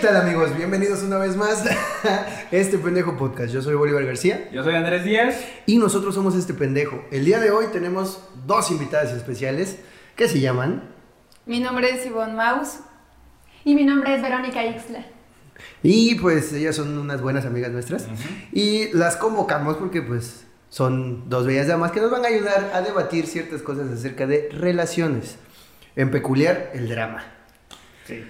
tal amigos? Bienvenidos una vez más a este pendejo podcast. Yo soy Bolívar García Yo soy Andrés Díaz. y nosotros somos este pendejo. El día de hoy tenemos dos invitadas especiales que se llaman Mi nombre es Ivonne Maus. Y mi nombre es Verónica Ixla. y pues ellas son unas buenas amigas nuestras y las convocamos porque pues son dos bellas damas que nos van a ayudar a debatir ciertas cosas acerca de relaciones, en peculiar el drama. Sí.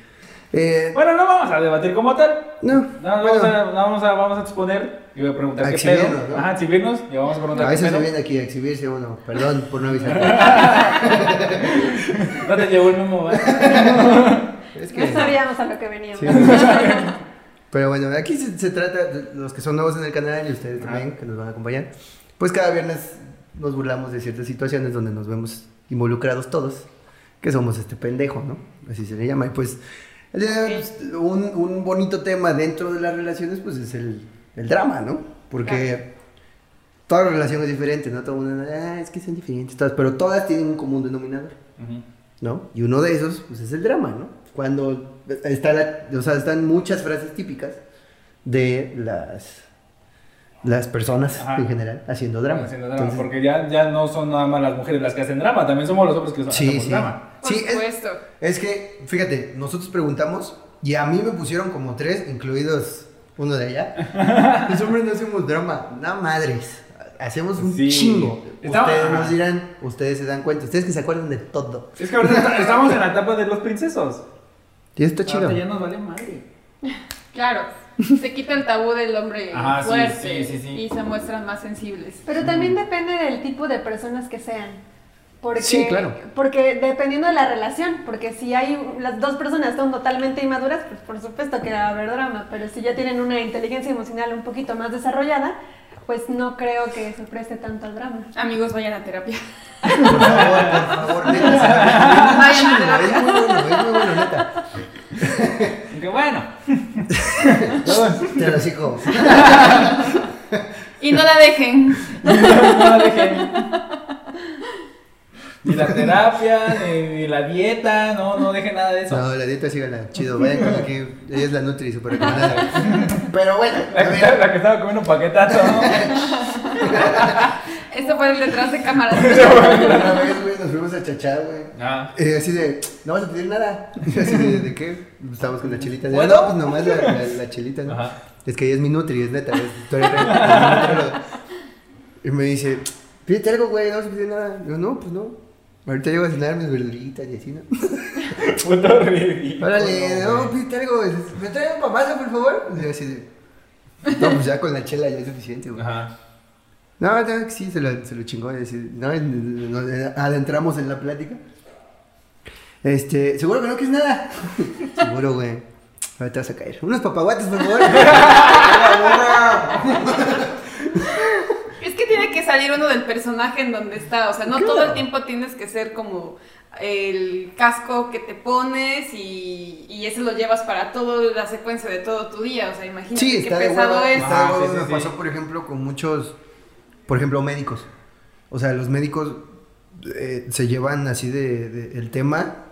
Eh, Bueno, no vamos a debatir como tal. no, No, vamos, bueno, a, vamos, a, vamos a exponer. Y voy a preguntar A qué pedo. ¿no? Ajá, exhibirnos. Y vamos a preguntar a qué veces pedo. se viene aquí a exhibirse uno, perdón por no avisar. No te llevó el memo, ¿verdad? es que... No sabíamos a lo que veníamos. Sí. Pero bueno, aquí se, se trata, de los que son nuevos en el canal y ustedes también, que nos van a acompañar, pues cada viernes nos burlamos de ciertas situaciones donde nos vemos involucrados todos, que somos este pendejo, ¿no? Así se le llama. Y pues pues, un, un bonito tema dentro de las relaciones, pues es el, el drama, ¿no? Porque toda relación es diferente, ¿no? Todo el mundo, ah, es que son diferentes, todas, pero todas tienen un común denominador. ¿no? Y uno de esos, pues es el drama, ¿no? Cuando está la, o sea, están muchas frases típicas de las, las personas Ajá. en general haciendo drama. Haciendo drama, Entonces, porque ya, ya no son nada más las mujeres las que hacen drama, también somos los hombres que sí, hacemos sí. drama. Por Sí, supuesto. es que, fíjate, nosotros preguntamos y a mí me pusieron como tres, incluidos uno de allá. Los hombres no hacemos drama, nada madres. Hacemos un Sí. chingo. Estamos- ustedes nos dirán, ustedes se dan cuenta, ustedes que se acuerdan de todo. Es que ahorita estamos en la etapa de los princesos. Y esto está chido. Ahorita ya nos vale madre. Claro. Se quita el tabú del hombre Ajá, fuerte sí, sí, sí. y se muestran más sensibles. Pero también depende del tipo de personas que sean. Porque, Sí, claro. Porque dependiendo de la relación, porque si hay las dos personas son totalmente inmaduras, pues por supuesto que va a haber drama, pero si ya tienen una inteligencia emocional un poquito más desarrollada, pues no creo que se preste tanto al drama. Amigos, vayan a terapia. Por favor, por favor, neta. Vayan a Es terapia. muy bueno, es muy bueno, neta. Aunque bueno. Te lo sigo. Y no la dejen. no la dejen. Ni la terapia, ni, ni la dieta, no, no dejen nada de eso. No, la dieta síganla, chido. Vayan con aquí. Ella es la Nutri, super recomendada. Pero bueno, La que, estaba, la que estaba comiendo un paquetazo, ¿no? Esto fue el detrás de cámaras. Una vez, güey, nos fuimos a chachar, güey. Ah. Eh, así de, no vas a pedir nada. Así de, ¿de qué? Estábamos con la chelita. De, no, pues nomás la, la, la chelita, ¿no? Ajá. Es que ella es mi Nutri, es neta. Es nutrióloga. y me dice, pídete algo, güey, no vas a pedir nada. Yo, no, pues no. Ahorita llego a cenar mis verduritas y así, ¿no? Ridículo. Órale, no, pídete algo. ¿Me trae un pamazo, por favor? Y yo así de. No, pues ya con la chela ya es suficiente, güey. Ajá. No, no, sí, se lo, se lo chingó. y así, no, nos adentramos en la plática. Este, seguro que no quieres nada. Seguro, güey. Ahora te vas a caer. Unos papaguates, por favor. Es que tiene que salir uno del personaje en donde está. O sea, no todo el tiempo tienes que ser como el casco que te pones y, y ese lo llevas para toda la secuencia de todo tu día. O sea, imagínate Sí, qué está de pesado es. Está de Ah, sí, sí, Me pasó, por ejemplo, con muchos, por ejemplo, médicos. O sea, los médicos eh, se llevan así de, de- el tema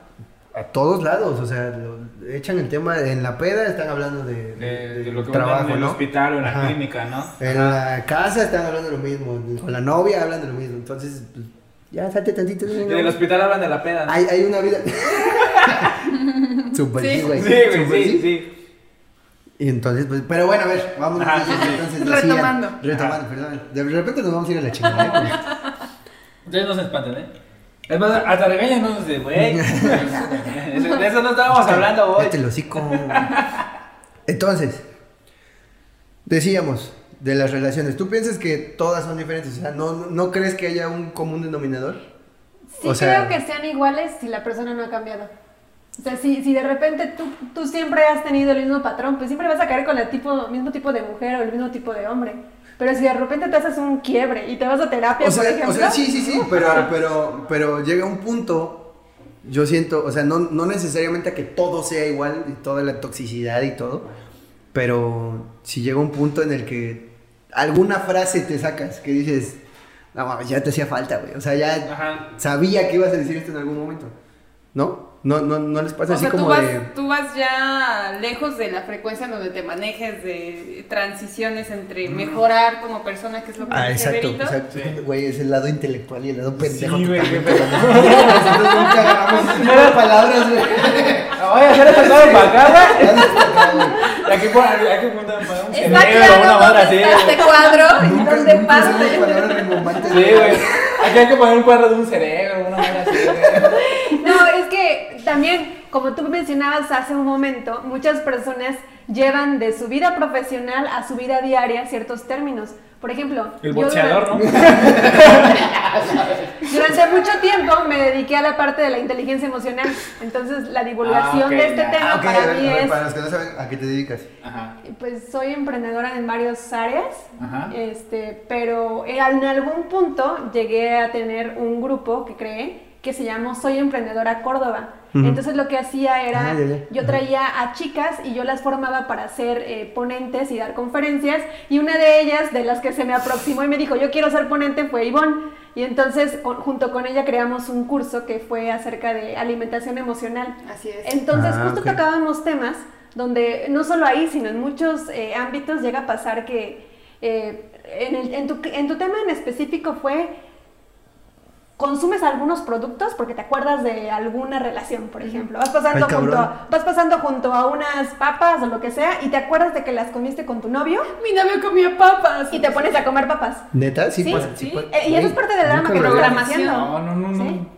a todos lados. O sea, lo- echan el tema en la peda, están hablando de, De, de lo que trabajo, en el ¿no? hospital o en la Ajá. clínica, ¿no? En la casa están hablando de lo mismo, con la novia hablan de lo mismo. Entonces, pues, ya salte tantito. En el hospital hablan de la peda. ¿no? Hay, hay una vida. Super sí, Sí. güey. Sí, güey, Super sí, sí. Y entonces, pues, pero bueno, a ver, vamos Ajá, entonces decían- Retomando. retomando, perdón. De repente nos vamos a ir a la chingada. ¿eh? Ustedes no se espanten, ¿eh? Es más, hasta regañanos de, güey. De eso no estábamos hablando hoy. El hocico. Entonces, decíamos de las relaciones. ¿Tú piensas que todas son diferentes? O sea, ¿no, no crees que haya un común denominador? Sí O sea- creo que sean iguales si la persona no ha cambiado. O sea, si, si de repente tú, tú siempre has tenido el mismo patrón, pues siempre vas a caer con el tipo, mismo tipo de mujer o el mismo tipo de hombre. Pero si de repente te haces un quiebre y te vas a terapia, O sea, por ejemplo. o sea, sí, sí, sí, pero, pero, pero llega un punto, yo siento, o sea, no, no necesariamente a que todo sea igual y toda la toxicidad y todo, pero si llega un punto en el que alguna frase te sacas que dices, no mames, ya te hacía falta, güey, o sea, ya Ajá. sabía que ibas a decir esto en algún momento, ¿no? No, no, no les pasa O así sea, tú como vas, de. tú vas ya lejos de la frecuencia en donde te manejes de transiciones entre mejorar como persona, que es lo que Ah, dice exacto, Berito. exacto. Güey, es el lado intelectual y el lado pendejo. Sí, güey, qué Nosotros nunca agarramos de palabras, güey. Voy a hacer esta cosa güey. Aquí pon- hay que poner para un Está cerebro, una madre así. este cuadro Nunca, dónde nunca parte. palabras rimbombantes. Sí, güey. Aquí hay que poner un cuadro de un cerebro, una madre así, güey. No, es que también, como tú mencionabas hace un momento, muchas personas llevan de su vida profesional a su vida diaria ciertos términos. Por ejemplo, El yo boxeador, ¿no? durante, durante mucho tiempo me dediqué a la parte de la inteligencia emocional. Entonces, la divulgación Ah, ok, de este ya. tema para ver, mí es, para los que no saben a qué te dedicas. Ajá. pues soy emprendedora en varias áreas. Ajá. Este, pero en algún punto llegué a tener un grupo que creé que se llamó Soy Emprendedora Córdoba. Entonces lo que hacía era, Ah, ya, ya. yo traía a chicas y yo las formaba para ser eh, ponentes y dar conferencias y una de ellas, de las que se me aproximó y me dijo, yo quiero ser ponente, fue Ivonne. Y entonces con- junto con ella creamos un curso que fue acerca de alimentación emocional. Así es. Entonces, Ah, justo tocábamos temas donde no solo ahí, sino en muchos eh, ámbitos llega a pasar que eh, en, el- en tu, en tu tema en específico fue consumes algunos productos porque te acuerdas de alguna relación, por ejemplo. Vas pasando, Ay, junto a, vas pasando junto a unas papas o lo que sea y te acuerdas de que las comiste con tu novio Mi novio comía papas. y te pones a comer papas. ¿Neta? Sí, Sí, pues, sí. pues, Eh, y eso es parte del drama que había- programación. haciendo. No, no, no, no. ¿Sí?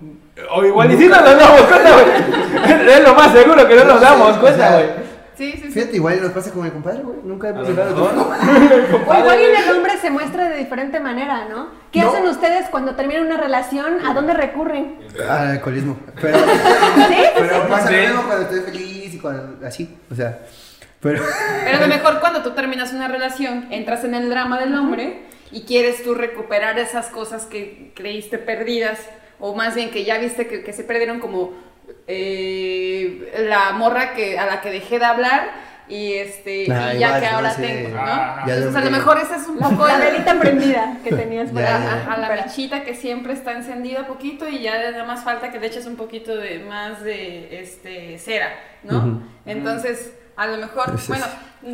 O igual y si nos damos cuenta, güey. Es lo más seguro que no nos damos cuenta, güey. Sí, sí, sí. Fíjate, igual nos pasa con mi compadre, güey. Nunca llegado mejor. a O igual y en el hombre se muestra de diferente manera, ¿no? ¿Qué No. hacen ustedes cuando terminan una relación? ¿A dónde recurren? Al alcoholismo. Pero, ¿Sí? pero pasa Sí. lo mismo cuando estoy feliz y cuando. Así. O sea. Pero. Pero a lo mejor cuando tú terminas una relación, entras en el drama del hombre y quieres tú recuperar esas cosas que creíste perdidas, o más bien que ya viste que, que se perdieron como eh, la morra que, a la que dejé de hablar y este Ay, y ya vas, que no ahora sé. tengo, ¿no? Ah, ya Entonces a lo me- mejor ese es un poco la el- velita prendida que tenías Ya, ya. Ajá, la Pero- mechita que siempre está encendida poquito y ya nada más falta que le eches un poquito de más de este cera, ¿no? Entonces, a lo mejor, bueno,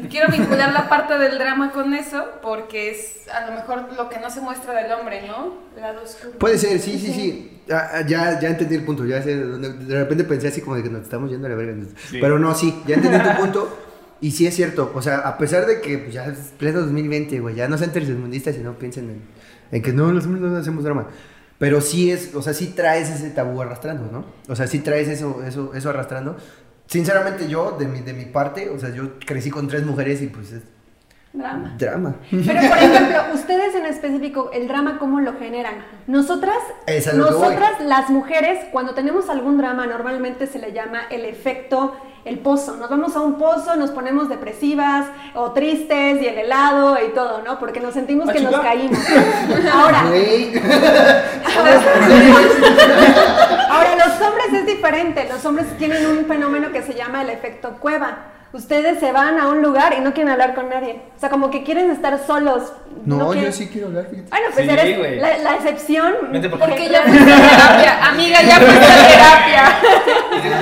quiero vincular la parte del drama con eso porque es a lo mejor lo que no se muestra del hombre, ¿no? Lado oscuro. Puede ser, sí, sí, sí. Ah, Ya, ya entendí el punto. Ya sé, de repente pensé así como de que nos estamos yendo a la verga. Sí. Pero no, sí, ya entendí tu punto. Y sí es cierto. O sea, a pesar de que pues, ya es pleno 2020, güey, ya no sean tercermundistas y no piensen en, en que no, los hombres no hacemos drama. Pero sí es, o sea, sí traes ese tabú arrastrando, ¿no? O sea, sí traes eso, eso, eso arrastrando. Sinceramente, yo, de mi, de mi parte, o sea, yo crecí con tres mujeres y pues es Drama. drama. Pero, por ejemplo, ustedes en específico, el drama, ¿cómo lo generan? Nosotras, nosotras las mujeres, cuando tenemos algún drama, normalmente se le llama el efecto, el pozo. Nos vamos a un pozo, nos ponemos depresivas o tristes y el helado y todo, ¿no? Porque nos sentimos que nos caímos. Ahora. Ahora, los hombres es diferente. Los hombres tienen un fenómeno que se llama el efecto cueva. Ustedes se van a un lugar y no quieren hablar con nadie. O sea, como que quieren estar solos. No, quieren- yo sí quiero hablar, fíjate. Bueno, pues Sí, eres la, la excepción. Vente por Porque Que- ya fuiste a terapia, amiga, ya fuiste a terapia.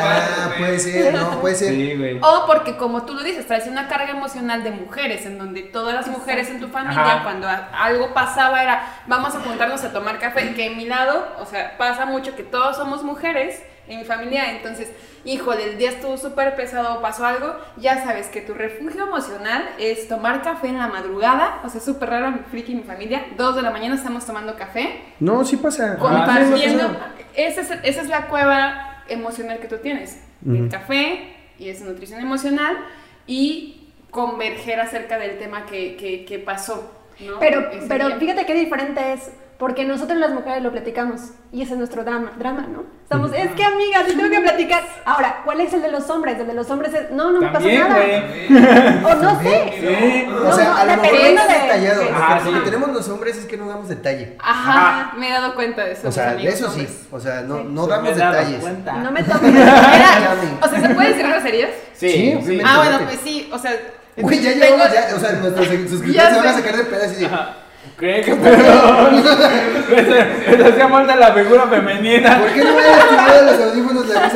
Ah, puede ser, no, puede ser. Sí, güey. O porque como tú lo dices, traes una carga emocional de mujeres, en donde todas las mujeres en tu familia, Ajá. cuando algo pasaba era, vamos a juntarnos a tomar café, que en mi lado, o sea, pasa mucho que todos somos mujeres en mi familia, entonces, híjole, el día estuvo súper pesado o pasó algo, ya sabes que tu refugio emocional es tomar café en la madrugada, o sea, súper raro, friki mi familia, dos de la mañana estamos tomando café, No, sí pasa. compartiendo. Ah, esa, es, esa es la cueva emocional que tú tienes. El café y esa nutrición emocional y converger acerca del tema que, que, que pasó. ¿no? Pero, Ese pero día. fíjate qué diferente es. Porque nosotros las mujeres lo platicamos. Y ese es nuestro drama, drama ¿no? Estamos, es que amigas, sí tengo que platicar. Ahora, ¿cuál es el de los hombres? El de los hombres es, no, no me pasa También, nada. güey. O no sé. Sí. O sea, No, a lo mejor dependiendo es de- detallado. de- Lo que sí. tenemos los hombres es que no damos detalle. Ajá, me he dado cuenta de eso. O sea, mis de amigos eso sí. hombres. O sea, no, Sí. no damos me detalles. cuenta. No me toques. Era- o sea, ¿se puede decir groserías? Sí, Sí, sí. obviamente. Ah, bueno, pues sí, o sea. Güey, ya tengo- llevamos, ya, o sea, nuestros suscriptores Ya se van a sé. sacar de pedas y Ajá. ¿Qué? ¿Qué pedo? Les hacía falta la figura femenina. ¿Por qué no me hayas tirado los audífonos de la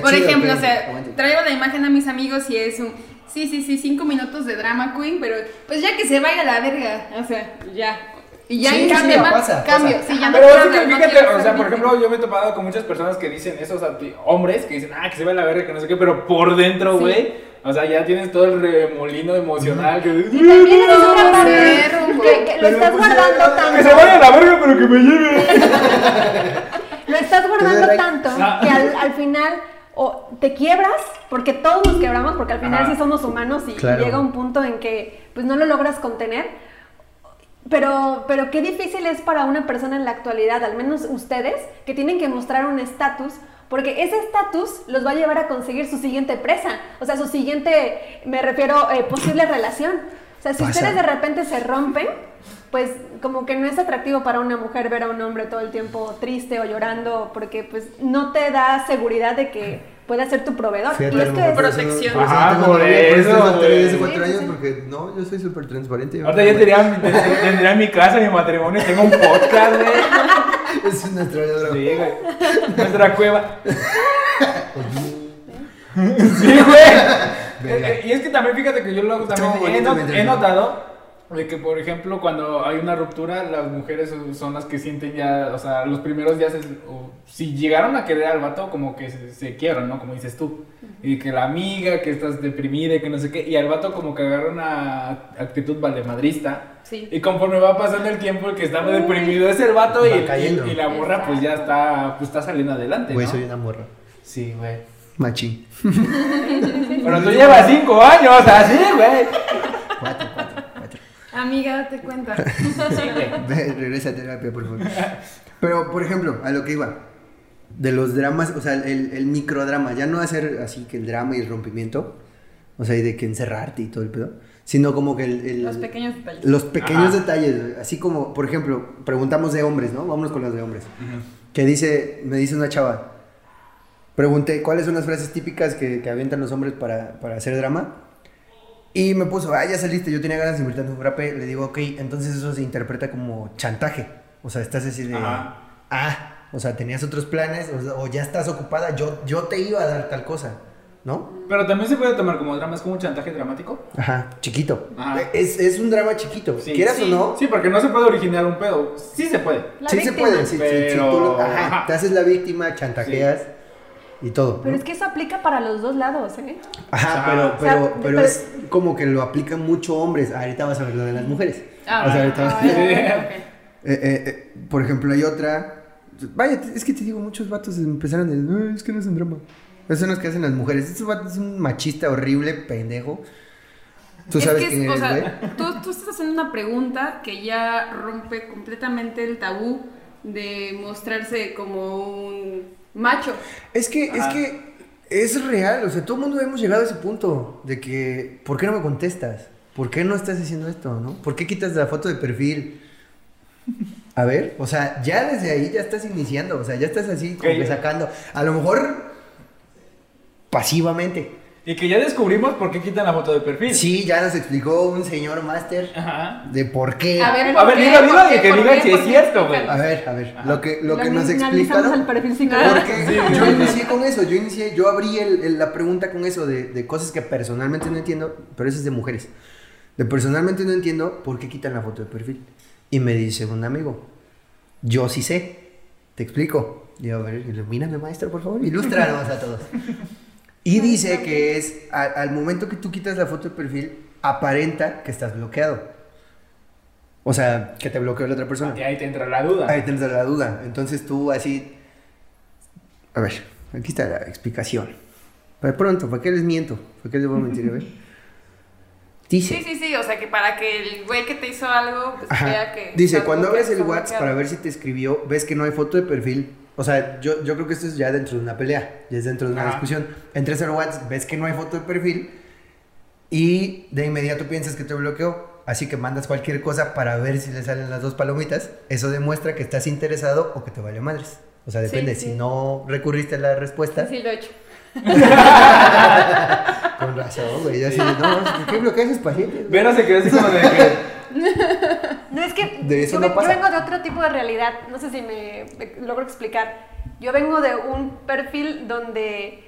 Por chido, ejemplo, pero- o sea, aguante. traigo la imagen a mis amigos y es un. Sí, sí, sí, cinco minutos de drama queen, pero pues ya que se vaya a la verga. O sea, ya. Y ya Sí, en cambio, ya ma- pasa, cambio. pasa. Sí, ya no Pero sí que no fíjate, o sea, por ejemplo, yo me he topado con muchas personas que dicen esos hombres que dicen, ah, que se ve la verga, que no sé qué, pero por dentro, Sí. güey, o sea, ya tienes todo el remolino emocional que Y también es una parte Cerro, que, que lo estás pues, guardando tanto. que se vaya a la verga, pero que me lleve. Lo estás guardando tanto que al, al final o te quiebras, porque todos nos quebramos, porque al final Ajá. sí somos humanos y Claro. llega un punto en que pues no lo logras contener. Pero, pero qué difícil es para una persona en la actualidad, al menos ustedes, que tienen que mostrar un estatus, porque ese estatus los va a llevar a conseguir su siguiente presa, o sea, su siguiente, me refiero, eh, posible relación. O sea, si Pasa. ustedes de repente se rompen, pues como que no es atractivo para una mujer ver a un hombre todo el tiempo triste o llorando, porque pues no te da seguridad de que pueda ser tu proveedor. Fíjate, y a es que eso- Protección. tengo por eso, hace cuatro años, porque no, yo soy súper transparente. Ahorita ya tendría, ten- tendría en mi casa, mi matrimonio, tengo un podcast, güey. Es nuestro logro. Sí, güey. Nuestra cueva. Sí, güey. Eh, Y es que también fíjate que yo luego Estuvo también he, not- notado de que, por ejemplo, cuando hay una ruptura, las mujeres son- las que sienten ya, o sea, los primeros días, es- o si llegaron a querer al vato, como que se, se quiebran, ¿no? Como dices tú. Y que la amiga, que estás deprimida y que no sé qué. Y al vato como que agarra una actitud valemadrista. Sí. Y conforme va pasando el tiempo, el que está deprimido es el vato Va y, cayendo. y, y la morra pues ya está, pues está saliendo adelante, Güey, ¿no? soy una morra. Sí, güey. Machi. Pero tú llevas cinco años así, güey. Cuatro. Amiga, date cuenta. Ve, regresa a terapia, por favor. Pero, por ejemplo, a lo que iba. De los dramas, o sea, el, el microdrama, ya no hacer así que el drama y el rompimiento, o sea, y de que encerrarte y todo el pedo, sino como que el... el- Los pequeños detalles. los pequeños Ajá. detalles, güey. así como, por ejemplo, preguntamos de hombres, ¿no? Vámonos con los de hombres. Que dice, me dice una chava, pregunté cuáles son las frases típicas que, que avientan los hombres para, para hacer drama. Y me puso, ah, ya saliste, yo tenía ganas de invertir en un frappe. Le digo, ok, entonces eso se interpreta como chantaje. O sea, estás así de, Ajá. ah, o sea, tenías otros planes, o, ya estás ocupada, yo, yo te iba a dar tal cosa, ¿no? Pero también se puede tomar como drama, es como un chantaje dramático. Ajá, chiquito. Ajá. Es, es un drama chiquito, Sí, quieras sí. o no. Sí, porque no se puede originar un pedo. Sí se puede. La sí se puede, sí, sí, sí, tú lo- ajá, ajá. te haces la víctima, chantajeas y todo. Pero ¿no? es que eso aplica para los dos lados, ¿eh? Ajá, pero, O sea, pero, pero pero- es como que lo aplican mucho hombres. Ahorita vas a ver lo de las mujeres. Ah, O sea, ahorita vas- ah, ok. Eh, eh, eh, por ejemplo, hay otra. Vaya, es que te digo, muchos vatos empezaron de. No, es que no es un drama. Eso son los que hacen las mujeres. Este vato es un machista horrible, pendejo. Tú es sabes que, quién es- o eres, güey. sea, tú, tú estás haciendo una pregunta que ya rompe completamente el tabú de mostrarse como un macho. Es que, es que es real. O sea, todo el mundo hemos llegado a ese punto de que. ¿Por qué no me contestas? ¿Por qué no estás haciendo esto, no? ¿Por qué quitas la foto de perfil? A ver, o sea, ya desde ahí ya estás iniciando, o sea, ya estás así como que sacando, a lo mejor pasivamente. Y que ya descubrimos por qué quitan la foto de perfil. Sí, ya nos explicó un señor máster de por qué. A ver, A ¿por ver, qué? y que si ¿Por es cierto, güey. A ver, a ver, lo que, lo que nos explicaron. el perfil psicológico. Porque yo inicié con eso, yo inicié, yo abrí el- el- la pregunta con eso de, de cosas que personalmente no entiendo, pero eso es de mujeres. De personalmente no entiendo por qué quitan la foto de perfil. Y me dice un amigo, yo sí sé, te explico. Digo, a ver, ilumíname maestro, por favor, ilústranos a todos. Y dice que es, a- al momento que tú quitas la foto de perfil, aparenta que estás bloqueado. O sea, que te bloqueó la otra persona. Y ahí te entra la duda. Ahí tienes la duda. Entonces tú así. A ver, aquí está la explicación. De pronto, ¿para qué les miento? ¿Para qué les voy a mentir? A ver. Dice. Sí, sí, sí, o sea que para que el güey que te hizo algo pues, vea que... Dice, cuando abres el WhatsApp para ver si te escribió, ves que no hay foto de perfil. O sea, yo, yo creo que esto es ya dentro de una pelea, ya es dentro de una Ajá. discusión. Entras al WhatsApp, ves que no hay foto de perfil y de inmediato piensas que te bloqueó. Así que mandas cualquier cosa para ver si le salen las dos palomitas. Eso demuestra que estás interesado o que te vale madres. O sea, Sí, depende. sí. Si no recurriste a la respuesta, Sí, lo he hecho. con razón, güey. Ya así, no, ¿por qué bloqueas a esos pacientes? Vera se quedó así como de que. de eso yo, no ve- pasa. yo vengo de otro tipo de realidad, no sé si me, me logro explicar. Yo vengo de un perfil donde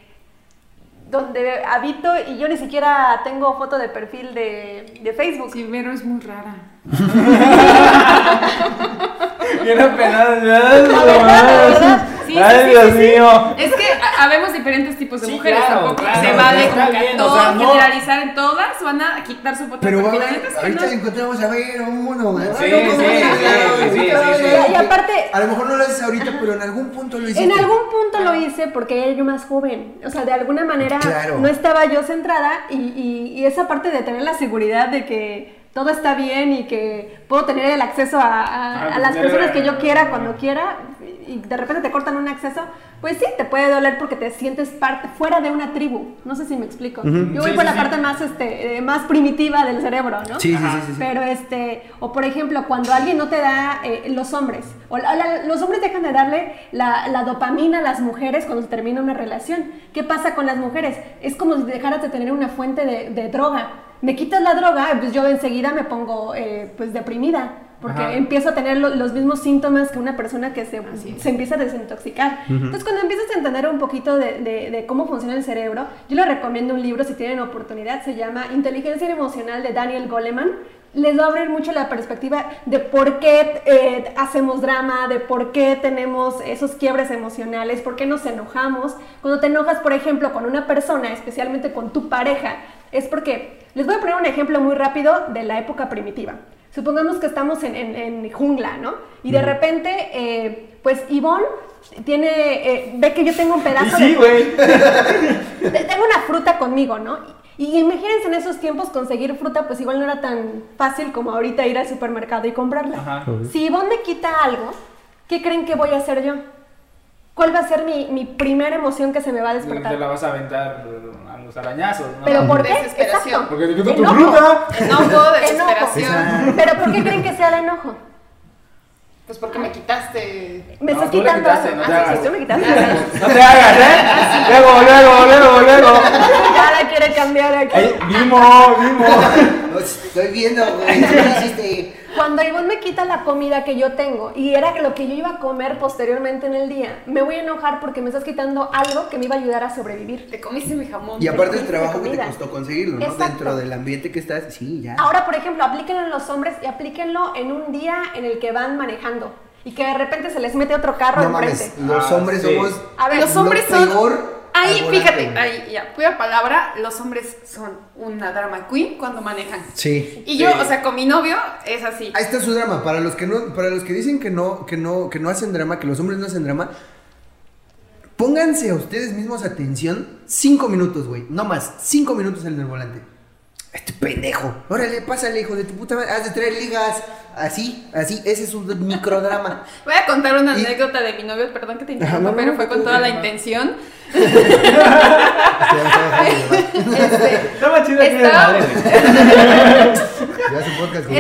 donde habito y yo ni siquiera tengo foto de perfil de, de Facebook. Sí, Vero es muy rara. Bien apenada. Verdad. Sí, Ay, Dios sí, sí. mío. Es que ha- habemos diferentes tipos de Sí, mujeres, claro, tampoco claro, se vale está como que bien, a o todos sea, no- generalizar en todas, van a quitar su foto Pero va a ahorita no. encontramos a ver uno. Sí, Ay, no, sí, ¿cómo sí, no? sí, sí, sí, sí. Y aparte, A lo mejor no lo haces ahorita, pero en algún punto lo hiciste. En algún punto lo hice porque era yo más joven. O sea, de alguna manera Claro. no estaba yo centrada y, y- y esa parte de tener la seguridad de que todo está bien y que puedo tener el acceso a, a- Ah, a las personas que yo quiera cuando quiera y de repente te cortan un acceso, pues sí, te puede doler porque te sientes parte fuera de una tribu. No sé si me explico. Yo voy Sí, por sí, la sí. parte más, este, eh, más primitiva del cerebro, ¿no? Sí, sí, sí, sí, sí. Pero este, o por ejemplo, cuando alguien no te da, eh, los hombres, o la- la- los hombres dejan de darle la, la dopamina a las mujeres cuando se termina una relación. ¿Qué pasa con las mujeres? Es como si dejaras de tener una fuente de, de droga. Me quitas la droga, pues yo enseguida me pongo eh, pues deprimida. Porque Ajá. empiezo a tener lo- los mismos síntomas que una persona que se, se empieza a desintoxicar. Entonces, cuando empiezas a entender un poquito de, de- de cómo funciona el cerebro, yo les recomiendo un libro si tienen oportunidad, se llama Inteligencia Emocional de Daniel Goleman. Les va a abrir mucho la perspectiva de por qué eh, hacemos drama, de por qué tenemos esos quiebres emocionales, por qué nos enojamos. Cuando te enojas, por ejemplo, con una persona, especialmente con tu pareja, es porque, les voy a poner un ejemplo muy rápido de la época primitiva. Supongamos que estamos en, en- en jungla, ¿no? Y de repente, eh, pues Ivonne tiene, eh, ve que yo tengo un pedazo sí, de... güey. te- Tengo una fruta conmigo, ¿no? Y imagínense en esos tiempos conseguir fruta, pues igual no era tan fácil como ahorita ir al supermercado y comprarla. Ajá. Si Ivonne me quita algo, ¿qué creen que voy a hacer yo? ¿Cuál va a ser mi, mi primera emoción que se me va a despertar? Te la vas a aventar a los arañazos, ¿no? ¿Pero por qué? Desesperación. Exacto. Porque te quito tu Enojo. fruta. Enojo, Enojo. desesperación. ¿Pero por qué creen que sea el enojo? Pues porque me quitaste. Me No, estás tú le quitando quitaste, algo. no te Ah, sí, hagas. sí, tú me quitaste. No te hagas, ¿eh? Luego, luego, luego, luego. ya la quiere cambiar aquí. Ay, Vimo, vimo. Estoy viendo, güey. ¿Qué hiciste? Cuando Ivonne me quita la comida que yo tengo y era lo que yo iba a comer posteriormente en el día, me voy a enojar porque me estás quitando algo que me iba a ayudar a sobrevivir. Te comiste mi jamón. Y aparte el trabajo que te costó conseguirlo, ¿no? Exacto. Dentro del ambiente que estás, sí, ya. Ahora, por ejemplo, aplíquenlo en los hombres y aplíquenlo en un día en el que van manejando y que de repente se les mete otro carro No enfrente. mames, los Ah, hombres sí. somos. A ver, los lo hombres son. Ahí, fíjate, ahí, ya, pura palabra, los hombres son una drama queen cuando manejan. Sí. Y yo, Sí. o sea, con mi novio es así. Ahí está su drama. Para los que no, para los que dicen que no, que no, que no hacen drama, que los hombres no hacen drama, pónganse a ustedes mismos atención cinco minutos, güey. No más, cinco minutos en el volante. Este pendejo. Órale, pásale, hijo de tu puta madre. Has de traer ligas. Así, así. Ese es un microdrama. Voy a contar una Y- anécdota de mi novio, perdón que te interrumpa, no, no, pero no, fue con toda la intención. Estaba de Estaba- madre,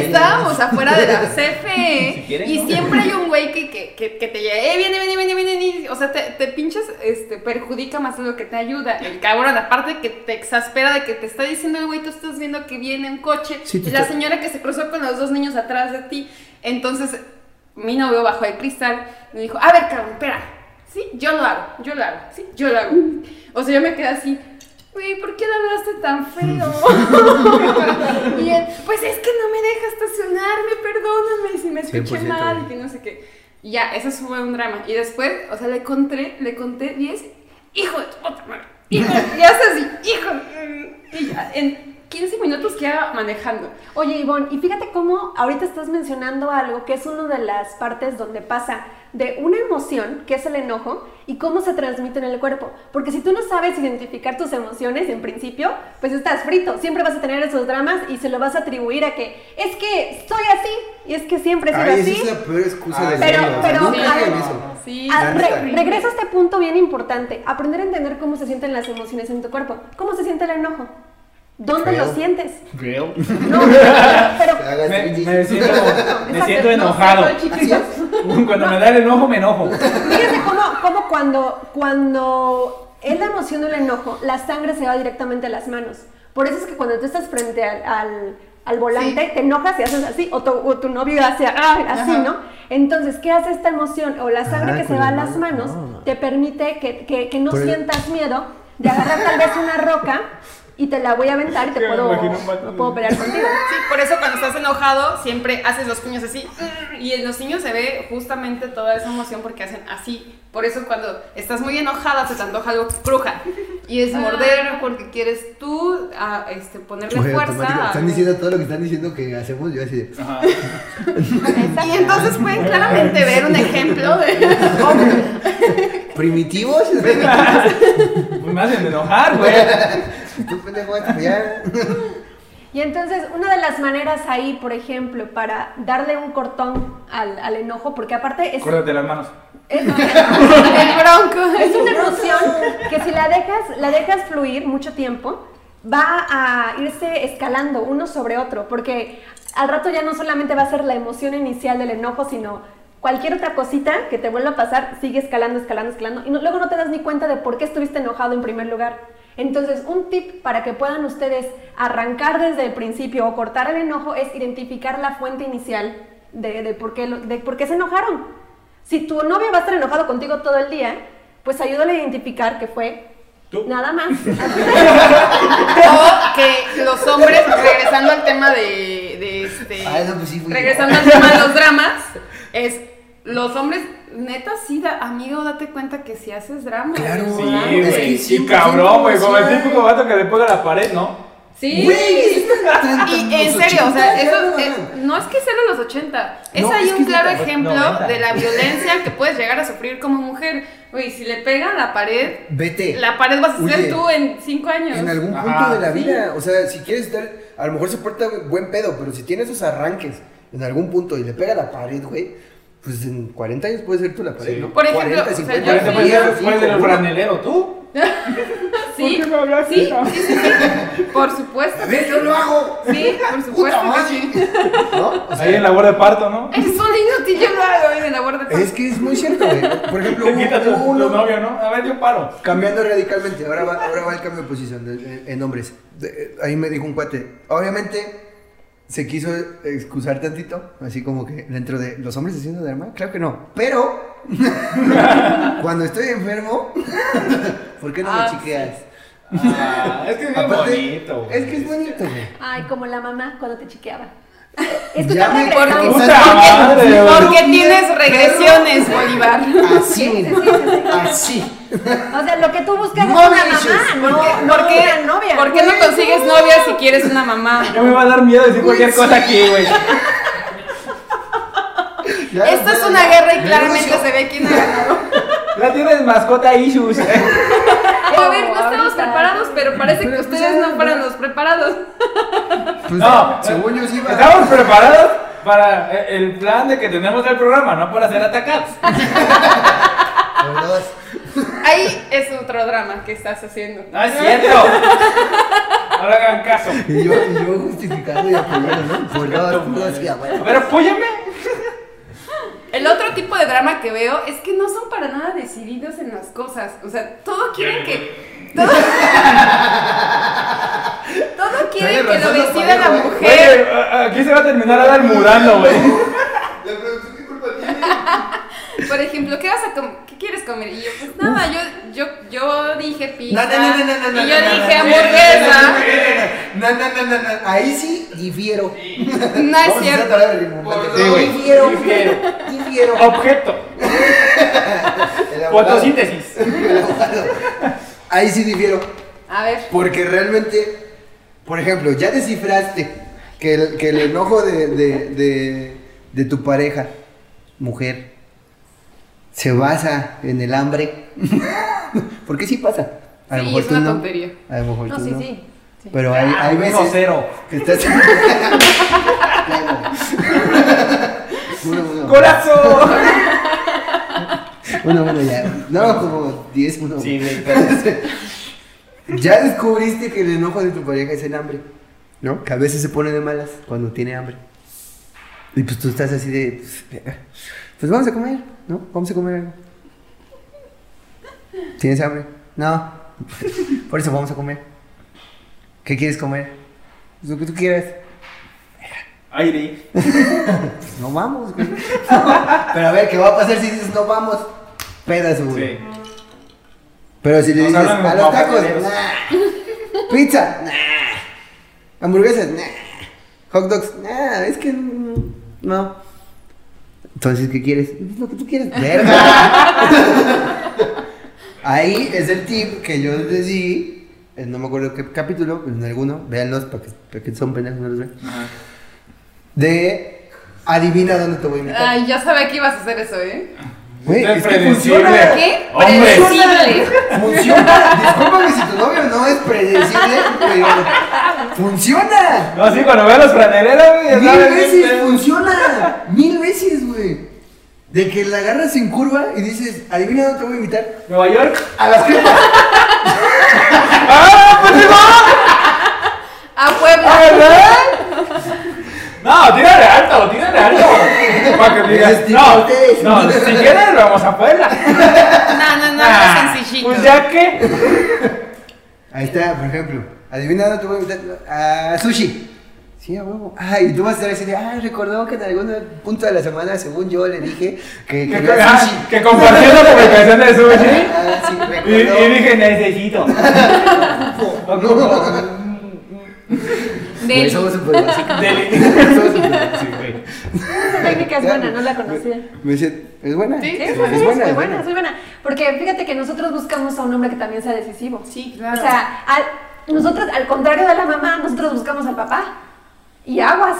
Estábamos afuera de la CFE y ¿no? siempre hay un güey que, que, que, que te llega, eh, viene, viene, viene, viene, viene", o sea, te, te pinches, este, perjudica más de lo que te ayuda. El cabrón, aparte que te exaspera de que te está diciendo el güey, tú estás viendo que viene un coche y la señora que se cruzó con los dos niños atrás de ti. Entonces, mi novio bajó el cristal y me dijo, a ver, cabrón, espera, sí, yo lo hago, yo lo hago, sí, yo lo hago. O sea, yo me quedé así. Güey, ¿por qué la hablaste tan feo? y él, pues es que no me deja estacionarme, perdóname si me escuché 100%, mal que no sé qué. Y ya, eso fue un drama. Y después, o sea, le conté, le conté 10, hijo de tu puta madre. Hijo, y hace así, hijo. mm, Y ya, en 15 minutos queda manejando. Oye, Ivonne, y fíjate cómo ahorita estás mencionando algo que es una de las partes donde pasa de una emoción, que es el enojo, y cómo se transmite en el cuerpo. Porque si tú no sabes identificar tus emociones en principio, pues estás frito. Siempre vas a tener esos dramas y se lo vas a atribuir a que es que soy así y es que siempre he sido Ay, así. esa es la peor excusa Ah, del pero- mundo. o sea, pero- nunca a eso. Sí, re- regreso a este punto bien importante, aprender a entender cómo se sienten las emociones en tu cuerpo. ¿Cómo se siente el enojo? ¿Dónde Feo. lo sientes? Real. No, pero Me, me siento, me siento enojado. Cuando me da el enojo, me enojo. Fíjense cómo, cómo cuando, cuando es la emoción del enojo, la sangre se va directamente a las manos. Por eso es que cuando tú estás frente al, al- al volante, te enojas y haces así, o tu, o tu novio hace "Ay", así, Ajá. ¿no? Entonces, ¿qué hace esta emoción o la sangre Ah, que se va a la las mano. manos Ah. te permite que, que- que no Pero- sientas miedo de agarrar tal vez una roca y te la voy a aventar y te puedo, no puedo pelear contigo. Sí, por eso cuando estás enojado siempre haces los puños así y en los niños se ve justamente toda esa emoción porque hacen así. Por eso cuando estás muy enojada se te antoja algo que cruja y es Ah. morder porque quieres tú ah, este, ponerle Oye, fuerza. a Están diciendo todo lo que están diciendo que hacemos. Yo así de. Ajá. Y entonces pueden claramente ver un ejemplo de... ¿Primitivos? Pues me hacen enojar, güey. Tú pendejo. Y entonces, una de las maneras ahí, por ejemplo, para darle un cortón al, al enojo, porque aparte es, Córtate las manos. es, El bronco. es una emoción que si la dejas, la dejas fluir mucho tiempo, va a irse escalando uno sobre otro, porque al rato ya no solamente va a ser la emoción inicial del enojo, sino cualquier otra cosita que te vuelva a pasar sigue escalando, escalando, escalando, y no- luego no te das ni cuenta de por qué estuviste enojado en primer lugar. Entonces, un tip para que puedan ustedes arrancar desde el principio o cortar el enojo es identificar la fuente inicial de, de por, qué lo- de por qué se enojaron. Si tu novio va a estar enojado contigo todo el día, pues ayúdale a identificar que fue ¿Tú? nada más. O que los hombres, regresando al tema de, de este. Ah, no, pues sí, fui yo. regresando al tema de los dramas, es los hombres, neta, sí, da- amigo, date cuenta que si haces drama. Claro. ¿no? Sí, es güey. que Y sí, cabrón, güey. Como el sí. típico vato que le pega la pared, ¿no? Sí. Es tan- Y en serio, o 80, sea, eso no mames. no es que sea de los 80, es No, ahí es un es claro ejemplo 90. de la violencia que puedes llegar a sufrir como mujer. Güey, si le pegan a la pared, Vete. la pared vas a ser tú en 5 años. En algún Ajá, punto de la sí. vida, o sea, si quieres estar, a lo mejor se porta buen pedo, pero si tiene esos arranques en algún punto y le pega a la pared, güey, pues en 40 años puede ser tú la pared, Sí. ¿no? Por ejemplo, 40, o sea, 50, yo Ahorita fui- puede ser 55, puede ser el franelero, ¿tú? Sí, ¿Por qué me hablaste? sí, sí, sí, sí, por supuesto. A ver, yo lo hago. Sí, por supuesto Puta que sí. ¿No? O sea, Ahí en la labor de parto, ¿no? Eres un inútil, yo lo hago en la guardia. es que es muy cierto, güey. Por ejemplo, Te uno novio, ¿no? A ver, yo paro. cambiando radicalmente. Ahora va, ahora va el cambio de posición de- en, en hombres. De- ahí me dijo un cuate. Obviamente se quiso excusar tantito, así como que dentro de los hombres haciendo drama. Claro que no. Pero cuando estoy enfermo, ¿por qué no Ah, me chiqueas? Ah, es que es Aparte, bonito, güey. Es que es bonito, güey. Ay, como la mamá cuando te chiqueaba. Es Ya está me-. Porque, Puta madre, güey. porque tienes regresiones, Bolívar. Así, Sí, sí. Así. O sea, lo que tú buscas No es una mamá, dices, no, ¿Por qué, no por qué- una novia. por qué no consigues novia si quieres una mamá? Ya me va a dar miedo decir cualquier Güey, cosa aquí, güey. Ya Esto es una ya. guerra y Me claramente se ve quién ha ganado. Ya tienes mascota issues. A ver, no estamos preparados, pero parece que pues, ustedes no fueran ya. los preparados. Pues, No, según yo sí va. Estamos preparados para eh, el plan de que tenemos del programa, no para ser atacados. Por dos. Ahí es otro drama que estás haciendo. No es cierto. No le hagan caso. Y yo, y yo justificando y apoyando, ¿no? Por dos, por dos, sí, a A ver, apóyame. El otro tipo de drama que veo es que no son para nada decididos en las cosas. O sea, todo quieren que. Todo, todo quieren que lo decida la mujer. Oye, aquí se va a terminar a dar mudando, güey. La producción, ¿qué culpa tiene? Por ejemplo, ¿qué vas a com- ¿Qué quieres comer? Y yo, pues nada, yo, yo, yo dije pizza. No, no, no, no, no, no, y yo dije no, hamburguesa. No, no, no, no, no. Ahí sí difiero. No es cierto. Difiero. Difiero. Difiero. Objeto. Fotosíntesis. Ahí sí difiero. A ver. Porque realmente, por ejemplo, ya descifraste que el, que el enojo de, de, de, de tu pareja, mujer, se basa en el hambre. Porque sí pasa. A lo Sí, mejor es tú una no. tontería. A lo mejor No, tú sí, no. sí. sí. Pero hay, hay Uno veces cero. que estás. uno, uno. ¡Corazón! Uno, uno ya. No, como 10, uno. Sí, güey. Ya descubriste que el enojo de tu pareja es el hambre, ¿no? Que a veces se pone de malas cuando tiene hambre. Y pues tú estás así de, pues, pues vamos a comer, ¿no? Vamos a comer algo. ¿Tienes hambre? No. Por eso vamos a comer. ¿Qué quieres comer? Pues lo que tú quieras. Aire. No vamos, güey. Pero a ver, ¿qué va a pasar si dices no vamos? Pedas, güey. Sí. Pero si le dices hablan a los tacos, nah. Pizza, nah. Hamburguesas, nah. Hot dogs, nah. Es que no. Entonces, ¿qué quieres? Es lo que tú quieres. Verga. Ahí es el tip que yo les di. eh, No me acuerdo qué capítulo, pero en alguno. Véanlos para que, para que son pendejos, no los ven. De adivina dónde te voy a invitar. Ay, ya sabía que ibas a hacer eso, ¿eh? Güey, es que predecible. funciona. ¿Qué? Hombre. Predecible. Funciona. Discúlpame si tu novio no es predecible, pero funciona. No, sí, cuando veo los franeleros, güey, Mil sabes, veces funciona. Mil veces, güey. De que la agarras en curva y dices, adivina dónde te voy a invitar. Nueva York. A las crepas. ¡Ah, pues A! Puebla. ¿verdad? No, Que digas, Es no, no, si quieres, vamos a Puebla. No, no, no, Ah, no sencillito. Pues ya que. Ahí está, por ejemplo. Adivina dónde te voy a invitar. A sushi. Sí, a huevo. Ah, y tú vas a estar diciendo, ah, recordó que en algún punto de la semana, según yo le dije que Que, quería ah, sushi. que compartió la publicación de sushi. Ah, sí, Y, recordó. y dije, necesito. Güey, Deli. somos súper básicos. Deli. Somos súper básicos, güey. Esa técnica es buena, no la conocía. Me dice, ¿es buena? Sí, Sí, es sí, buena, sí, es buena, es buena, buena. es buena. Porque fíjate que nosotros buscamos a un hombre que también sea decisivo. Sí, claro. O sea, al- nosotros, al contrario de la mamá, nosotros buscamos al papá. Y aguas.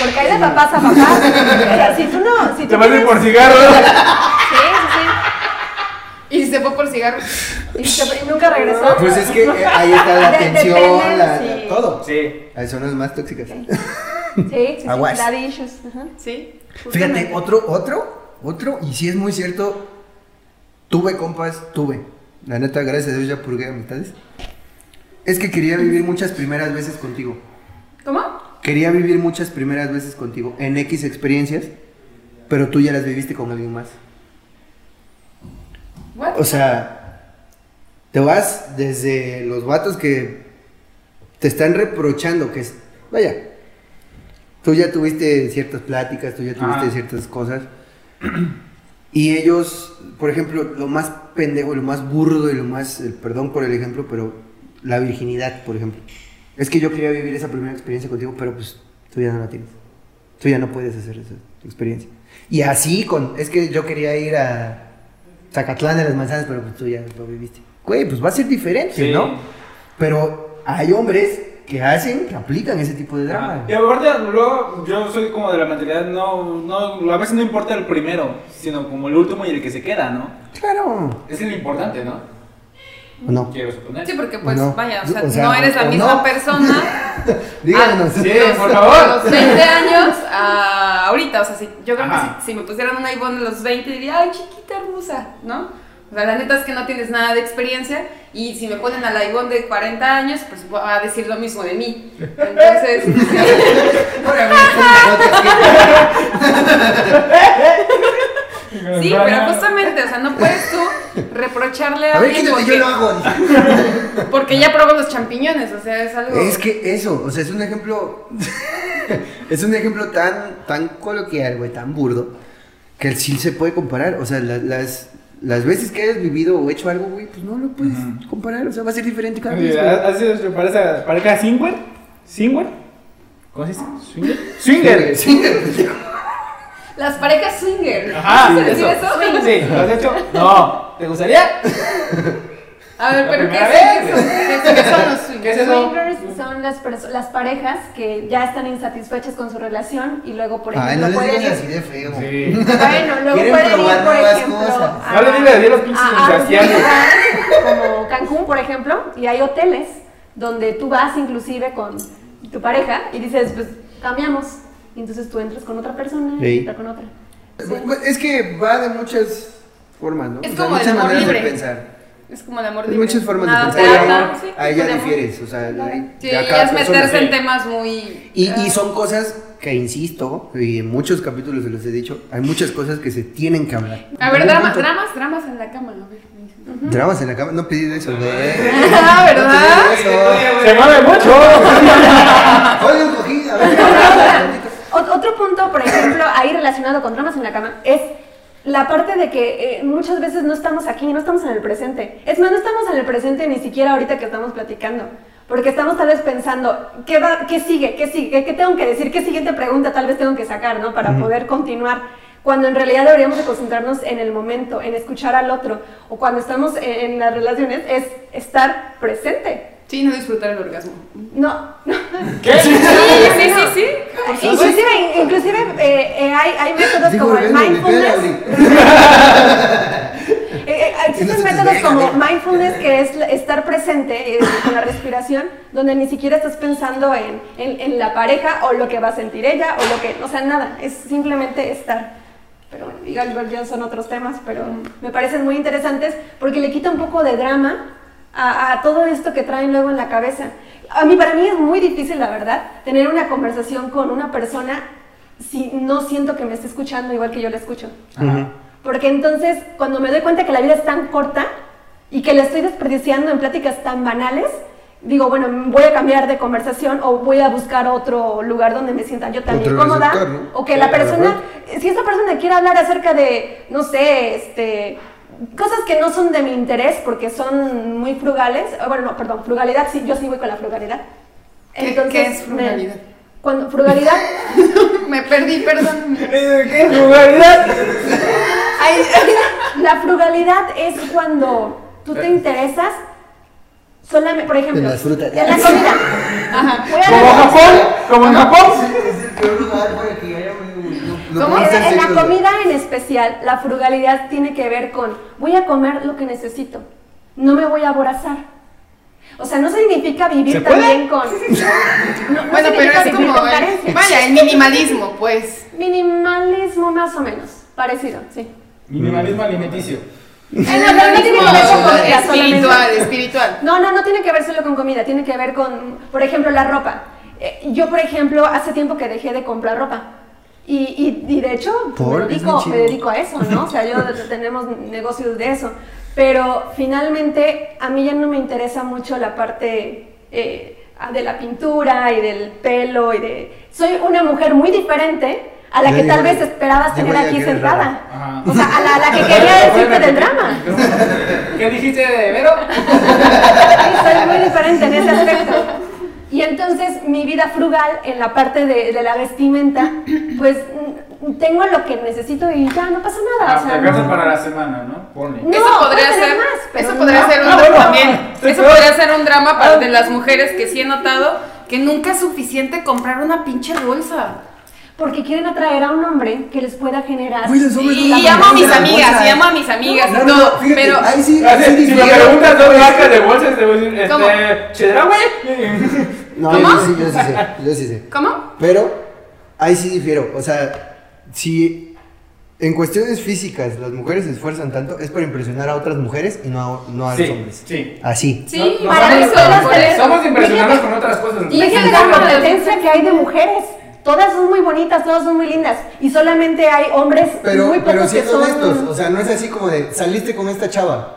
Porque hay de papás a papás. O sea, si tú no. Si tú Te vas a ir por cigarros. Sí, sí, y se fue por cigarros. Y, se- y nunca regresó. Pues es que eh, ahí está la De- tensión, depende, la, sí. la- todo. Sí. Ahí son las más tóxicas. Sí, sí, sí. Aguas. Daddy issues. Ajá. Sí. Fíjate, otro, otro, otro, y sí es muy cierto, tuve compas, tuve. La neta, gracias a Dios ya purgué amistades. Es que quería vivir muchas primeras veces contigo. ¿Cómo? Quería vivir muchas primeras veces contigo en X experiencias, pero tú ya las viviste con alguien más. What? O sea, te vas desde los vatos que te están reprochando, que es, vaya, tú ya tuviste ciertas pláticas, tú ya tuviste ciertas cosas, y ellos, por ejemplo, lo más pendejo, lo más burdo y lo más, eh, perdón por el ejemplo, pero la virginidad, por ejemplo. Es que yo quería vivir esa primera experiencia contigo, pero pues tú ya no la tienes. Tú ya no puedes hacer esa experiencia. Y así con, es que yo quería ir a Zacatlán de las manzanas, pero pues tú ya lo viviste. Güey, pues va a ser diferente, Sí. ¿no? Pero hay hombres que hacen, que aplican ese tipo de drama. Y aparte, luego yo soy como de la mentalidad, no, no, a veces no importa el primero, sino como el último y el que se queda, ¿no? Claro. Ese es lo importante, ¿no? ¿O no? Quiero suponer. Sí, porque pues No. vaya, o sea, O sea, no eres la misma no. persona. Díganos. a Sí, los- por A favor. los 20 años a ahorita, o sea, si, yo creo Ajá. que si, si me pusieran una Ivonne a los 20 diría, ay, chiquita hermosa, ¿no? O sea, la neta es que no tienes nada de experiencia y si me ponen a la Ivonne de 40 años, pues va a decir lo mismo de mí. Entonces, sí, pero justamente, o sea, no puedes tú reprocharle a, A ver, alguien quítate, yo porque, lo hago. porque ya probó los champiñones, o sea, es algo... Es que eso, o sea, es un ejemplo. es un ejemplo tan, tan coloquial, güey, tan burdo, que sí se puede comparar. O sea, la- las, las veces que hayas vivido o hecho algo, güey, pues no lo puedes Ujú. comparar. O sea, va a ser diferente cada vez. ¿Has sido su pareja, pareja Singer? ¿Singer? ¿Cómo se dice? ¿Swinger? ¿Swinger? Sí, Las parejas swinger. Ajá, ¿Se decir eso. eso? Sí, ¿lo has hecho? No. ¿Te gustaría? A ver, pero ¿qué es? ¿Qué, qué son los swingers? ¿Qué es eso? Swingers son las, las parejas que ya están insatisfechas con su relación y luego, por Ay, ejemplo, no les pueden digas ir- así de feo. Sí. Bueno, luego pueden ir, por ejemplo, cosas. No le digas, di a los pinches a- a lugar como Cancún, por ejemplo, y hay hoteles donde tú vas inclusive con tu pareja y dices, pues cambiamos. Y entonces tú entras con otra persona y Sí. otra con otra. Es que va de muchas formas, ¿no? Es O sea, como el amor maneras libre. de pensar. Es como el amor Hay libre. muchas formas Nada de pensar. sí, ya- Ahí ya podemos- difieres, o sea, ahí Sí, ya es persona- meterse en temas muy... Y, y ah, son cosas que, insisto, y en muchos capítulos se los he dicho, hay muchas cosas que se tienen que hablar. A ver, dramas, dramas, dramas en la cama, a ver. Dramas en la cama, no pedí eso, güey. Ah, ¿verdad? No pedí eso. Se mueve mucho. Oye, un cojín, a ver. Ot- ot- otro punto, por ejemplo, ahí relacionado con dramas en la cama, es la parte de que eh, muchas veces no estamos aquí, no estamos en el presente. Es más, no estamos en el presente ni siquiera ahorita que estamos platicando. Porque estamos tal vez pensando, ¿qué, va, qué sigue? ¿Qué sigue? ¿Qué, qué tengo que decir? ¿Qué siguiente pregunta tal vez tengo que sacar, ¿no? Para poder continuar. Cuando en realidad deberíamos de concentrarnos en el momento, en escuchar al otro. O cuando estamos en, en las relaciones, es estar presente. Sí, no disfrutar el orgasmo. No. ¿Qué? Sí, sí, sí, sí. Inclusive, inclusive eh, eh, hay, hay métodos Dijo como el mindfulness. Eh, eh, existen Entonces, métodos venga, como venga. mindfulness, que es estar presente eh, con la respiración, donde ni siquiera estás pensando en, en- en la pareja o lo que va a sentir ella o lo que, o sea, nada, es simplemente estar. Pero bueno, igual igual ya son otros temas, pero me parecen muy interesantes porque le quita un poco de drama a, a todo esto que traen luego en la cabeza. A mí, para mí es muy difícil, la verdad, tener una conversación con una persona si no siento que me esté escuchando igual que yo la escucho. Porque entonces, cuando me doy cuenta que la vida es tan corta y que la estoy desperdiciando en pláticas tan banales, digo, bueno, voy a cambiar de conversación o voy a buscar otro lugar donde me sienta yo también cómoda. O que Sí, la persona, si esa persona quiere hablar acerca de, no sé, este cosas que no son de mi interés porque son muy frugales, bueno, no, perdón, frugalidad, sí, yo sí voy con la frugalidad. ¿Qué- qué es me- frugalidad? cuando frugalidad Me perdí, perdón. ¿Qué frugalidad? Ay, La frugalidad es cuando tú te interesas solamente, por ejemplo, En las frutas. en la comida. Ajá. Voy a ¿Como dar- Japón? ¿Como en Japón? En, en la comida en especial, la frugalidad tiene que ver con voy a comer lo que necesito, no me voy a aborazar. O sea, no significa vivir ¿Se puede? también con. No, no Bueno, pero es como. el- carencia. vaya, el minimalismo, pues. Minimalismo más o menos, parecido, sí. Minimalismo alimenticio. Eh, no, tiene que ver con comida espiritual, espiritual. No, no, no tiene que ver solo con comida, tiene que ver con, por ejemplo, la ropa. Eh, yo, por ejemplo, hace tiempo que dejé de comprar ropa. Y, y, y de hecho, ¿Por? me, dedico, me dedico a eso, ¿no? O sea, yo tenemos negocios de eso. Pero finalmente, a mí ya no me interesa mucho la parte eh, de la pintura y del pelo y de... Soy una mujer muy diferente a la Ya que tal vez esperabas tener aquí sentada. O sea, a la, a la que quería decirte del drama. ¿Qué dijiste de Vero? Sí, soy muy diferente en ese aspecto. Y entonces mi vida frugal en la parte de, de la vestimenta, pues mm, tengo lo que necesito y ya no pasa nada. o sea, no- para la semana, ¿no? Ponle. No, eso podría ser, más, pero eso podría no. ser un Ah, bueno, también. Eso podría ser un drama para de las mujeres que sí he notado que nunca es suficiente comprar una pinche bolsa. Porque quieren atraer a un hombre que les pueda generar. Hombres Y, no y amo a mis bolsa. amigas, y amo a mis amigas No, y no, todo, no, fíjate, pero ahí sí, Ah, ahí sí Si si me preguntas dos marcas de bolsas, te voy a decir, ¿Cómo? este, Chedraui. No, ¿Cómo? yo sí, yo sí sé, yo sí sé. ¿cómo? Pero ahí sí difiero. O sea, si en cuestiones físicas las mujeres se esfuerzan tanto, es para impresionar a otras mujeres y no a, no a los Sí, hombres. sí. Así. Sí, No, para eso, somos- por eso. Somos impresionados Fíjate. con otras cosas. Y fíjate la competencia que hay de mujeres. Todas son muy bonitas, todas son muy lindas. Y solamente hay hombres Pero, muy pocos pero que siendo son. honestos, o sea, no es así como de saliste con esta chava.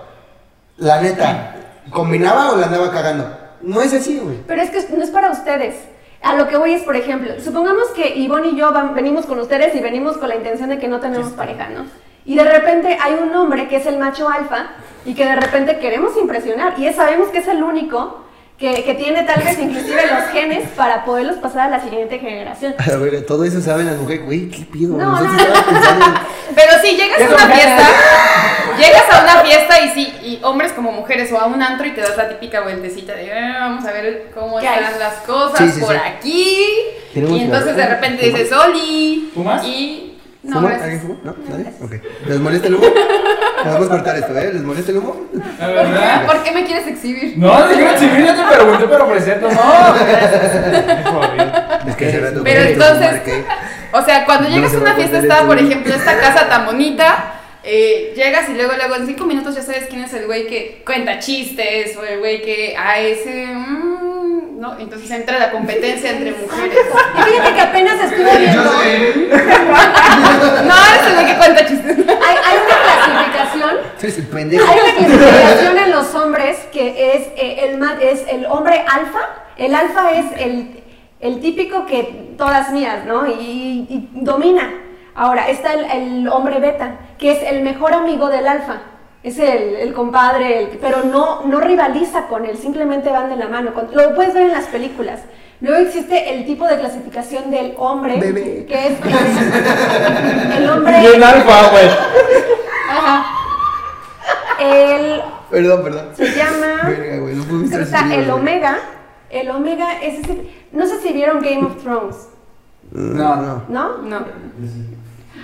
La neta, ¿combinaba o la andaba cagando? No es así, güey. Pero es que no es para ustedes. A lo que voy es, por ejemplo, supongamos que Ivonne y yo van- venimos con ustedes y venimos con la intención de que no tenemos pareja, ¿no? Y de repente hay un hombre que es el macho alfa y que de repente queremos impresionar y sabemos que es el único que, que tiene tal vez inclusive los genes para poderlos pasar a la siguiente generación. A ver, todo eso saben las mujeres, güey, qué pido. No, no, no. pensando Pero si llegas a una fiesta, llegas a una fiesta y sí, y hombres como mujeres o a un antro y te das la típica vueltecita de "Ah, vamos a ver cómo ¿Qué están hay? las cosas Sí, sí, por sí. aquí. Tenemos Y entonces de repente ¿Fumas? dices Oli. ¿Fumas? Y. No. ¿Alguien fuma? ¿No? ¿Nadie? Ok. ¿Les molesta el humo? A cortar esto, ¿eh? ¿Les molesta el humo? ¿La verdad? ¿Por qué me quieres exhibir? No, no quiero exhibir, yo te pregunté por ofrecerte, no. Es que rato Pero que entonces-. O sea, cuando llegas a una fiesta, está, por ejemplo, esta casa tan bonita. Eh, llegas y luego, luego en cinco minutos ya sabes quién es el güey que cuenta chistes o el güey que a ese. mm, no, entonces entra la competencia entre mujeres. Y fíjate que apenas estuve viendo. No, es el güey que cuenta chistes. Hay, hay una clasificación Eres el pendejo. Hay una clasificación en los hombres que es, eh, el, es el hombre alfa. El alfa es el, El típico que todas mías, ¿no? Y, y domina. Ahora, está el, el hombre beta, que es el mejor amigo del alfa. Es el, el compadre, el- pero no, no rivaliza con él, simplemente van de la mano. Con- lo puedes ver en las películas. Luego existe el tipo de clasificación del hombre, Bebé. que es el hombre... Bien alfa, güey. Ajá. El, Perdón, perdón. se llama... Verga, güey, no Está así, el omega. El omega es ese... No sé si vieron Game of Thrones, No. no. ¿no? No.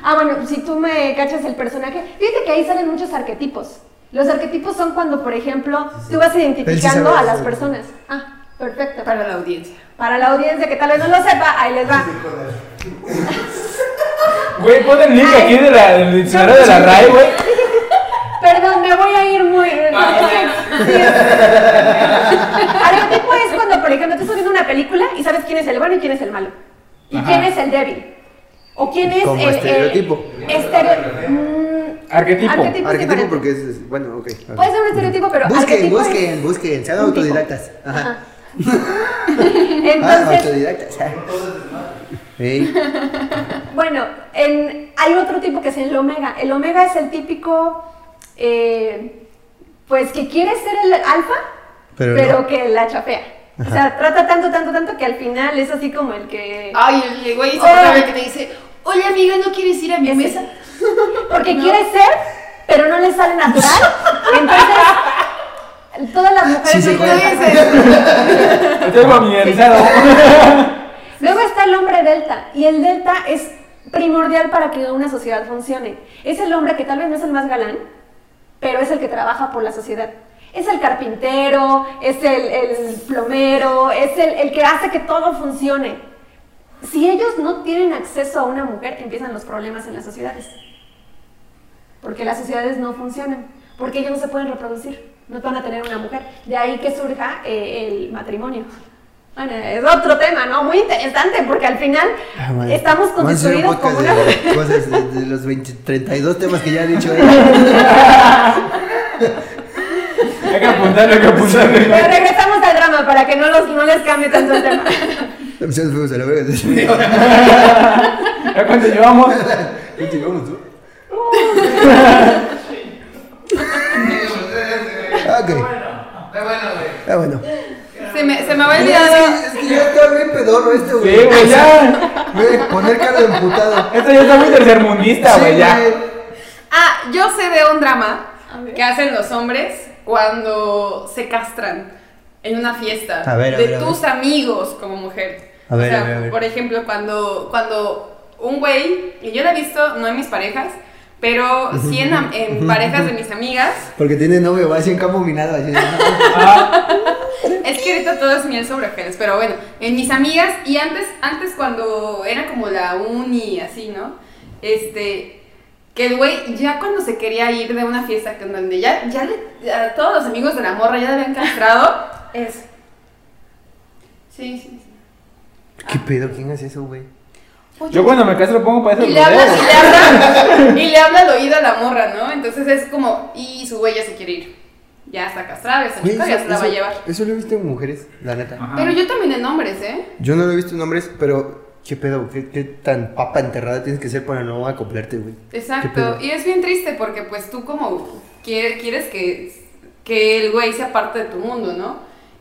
Ah, bueno, si tú me cachas el personaje, fíjate que ahí salen muchos arquetipos. Los arquetipos son cuando, por ejemplo, tú vas identificando a las personas. Ah, perfecto. Para la audiencia. Para la audiencia que tal vez no lo sepa, ahí les va. Güey, pon el link aquí de la, del diccionario de la RAE, güey. Perdón, me voy a ir muy... Arquetipo es cuando, por ejemplo, tú estás viendo una película y sabes quién es el bueno y quién es el malo. Y Ajá. quién es el débil. O quién es Como el... el- estereotipo. estereo- mm, Arquetipo. Arquetipo. Arquetipo porque es, bueno, ok. Puede ser un estereotipo, pero Busquen, arquetipo es- busquen, busquen, sean autodidactas. Ajá. Ajá. Ah, Entonces, autodidactas. Ey, bueno, en- hay otro tipo que es el omega. El omega es el típico, eh, pues que quiere ser el alfa, Pero pero, no. que la chapea. O sea, trata tanto, tanto, tanto que al final es así como el que... Ay, el güey vez que te dice, oye amiga, ¿no quieres ir a mi mesa? Porque quiere ser, pero no le sale natural. Entonces, todas las mujeres... Sí se. Estoy familiarizado. Luego está el hombre delta y el delta es primordial para que una sociedad funcione. Es el hombre que tal vez no es el más galán, pero es el que trabaja por la sociedad. Es el carpintero, es el, el plomero, es el, el que hace que todo funcione. Si ellos no tienen acceso a una mujer, empiezan los problemas en las sociedades. Porque las sociedades no funcionan, porque ellos no se pueden reproducir, no van a tener una mujer. De ahí que surja eh, el matrimonio. Bueno, es otro tema, ¿no? Muy interesante, porque al final Ah, estamos constituidos como una... de cosas de, de los 20, 32 temas que ya han dicho. Hay que apuntarle, hay que. Pero regresamos al drama para que no, los, no les cambie tanto el tema. Ya nos fuimos a la verga. ¿Ya cuánto llevamos? ¿Cuánto llevamos tú? Ok. Ah, bueno. Se me, se me había Es olvidado. que, es que ya está bien pedorro este, güey. Sí, güey, ya. Güey, poner cara de emputado. Esto ya está muy tercermundista, Sí, güey, ya. Ah, yo sé de un drama A que hacen los hombres cuando se castran en una fiesta A ver, a de ver, a tus amigos como mujer. A ver, o sea, a ver, a ver. por ejemplo, cuando, cuando un güey, y yo lo he visto, no en mis parejas, pero sí en, parejas de mis amigas, Porque tiene novio, va así en campo minado. Así, Ah, es que ahorita todo es miel sobre hojuelas, pero bueno, en mis amigas, y antes, antes cuando era como la uni, así, ¿no? Este, que el güey ya cuando se quería ir de una fiesta donde ya, ya le- a todos los amigos de la morra ya le habían castrado, es... Sí, sí, sí. ¿Qué pedo? ¿Quién hace eso, güey? Oye, Yo cuando me castro pongo para eso y le, habla, y, le habla, y le habla al oído a la morra, ¿no? Entonces es como, y su güey ya se quiere ir. Ya está castrada, esa Güey, chica ya se la va a llevar. eso lo he visto en mujeres, la neta. Ajá. Pero yo también en hombres, ¿eh? Yo no lo he visto en hombres, pero ¿qué pedo? ¿Qué, qué tan papa enterrada tienes que ser para no acoplarte, güey? ¿Qué Exacto, y es bien triste porque pues tú como quie- quieres que, que el güey sea parte de tu mundo, ¿no?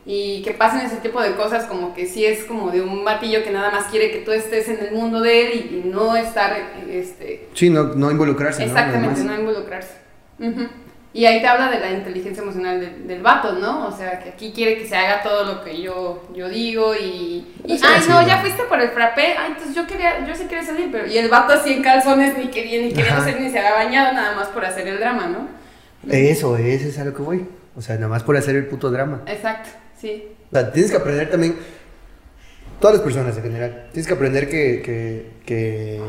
Y que pasen ese tipo de cosas como que sí es como de un batillo que nada más quiere que tú estés en el mundo de él y, y no estar, este, Sí, no, no involucrarse, exactamente, no involucrarse. Y ahí te habla de la inteligencia emocional del, del vato, ¿no? O sea, que aquí quiere que se haga todo lo que yo, yo digo y... y ay, no, ya fuiste por el frappé. Ay, entonces yo quería, yo sí quería salir, pero... Y el vato así en calzones ni quería, ni quería hacer, ni se había bañado, nada más por hacer el drama, ¿no? Eso, eso es a lo que voy. O sea, nada más por hacer el puto drama. Exacto, sí. O sea, tienes que aprender también, todas las personas en general, tienes que aprender que, que, que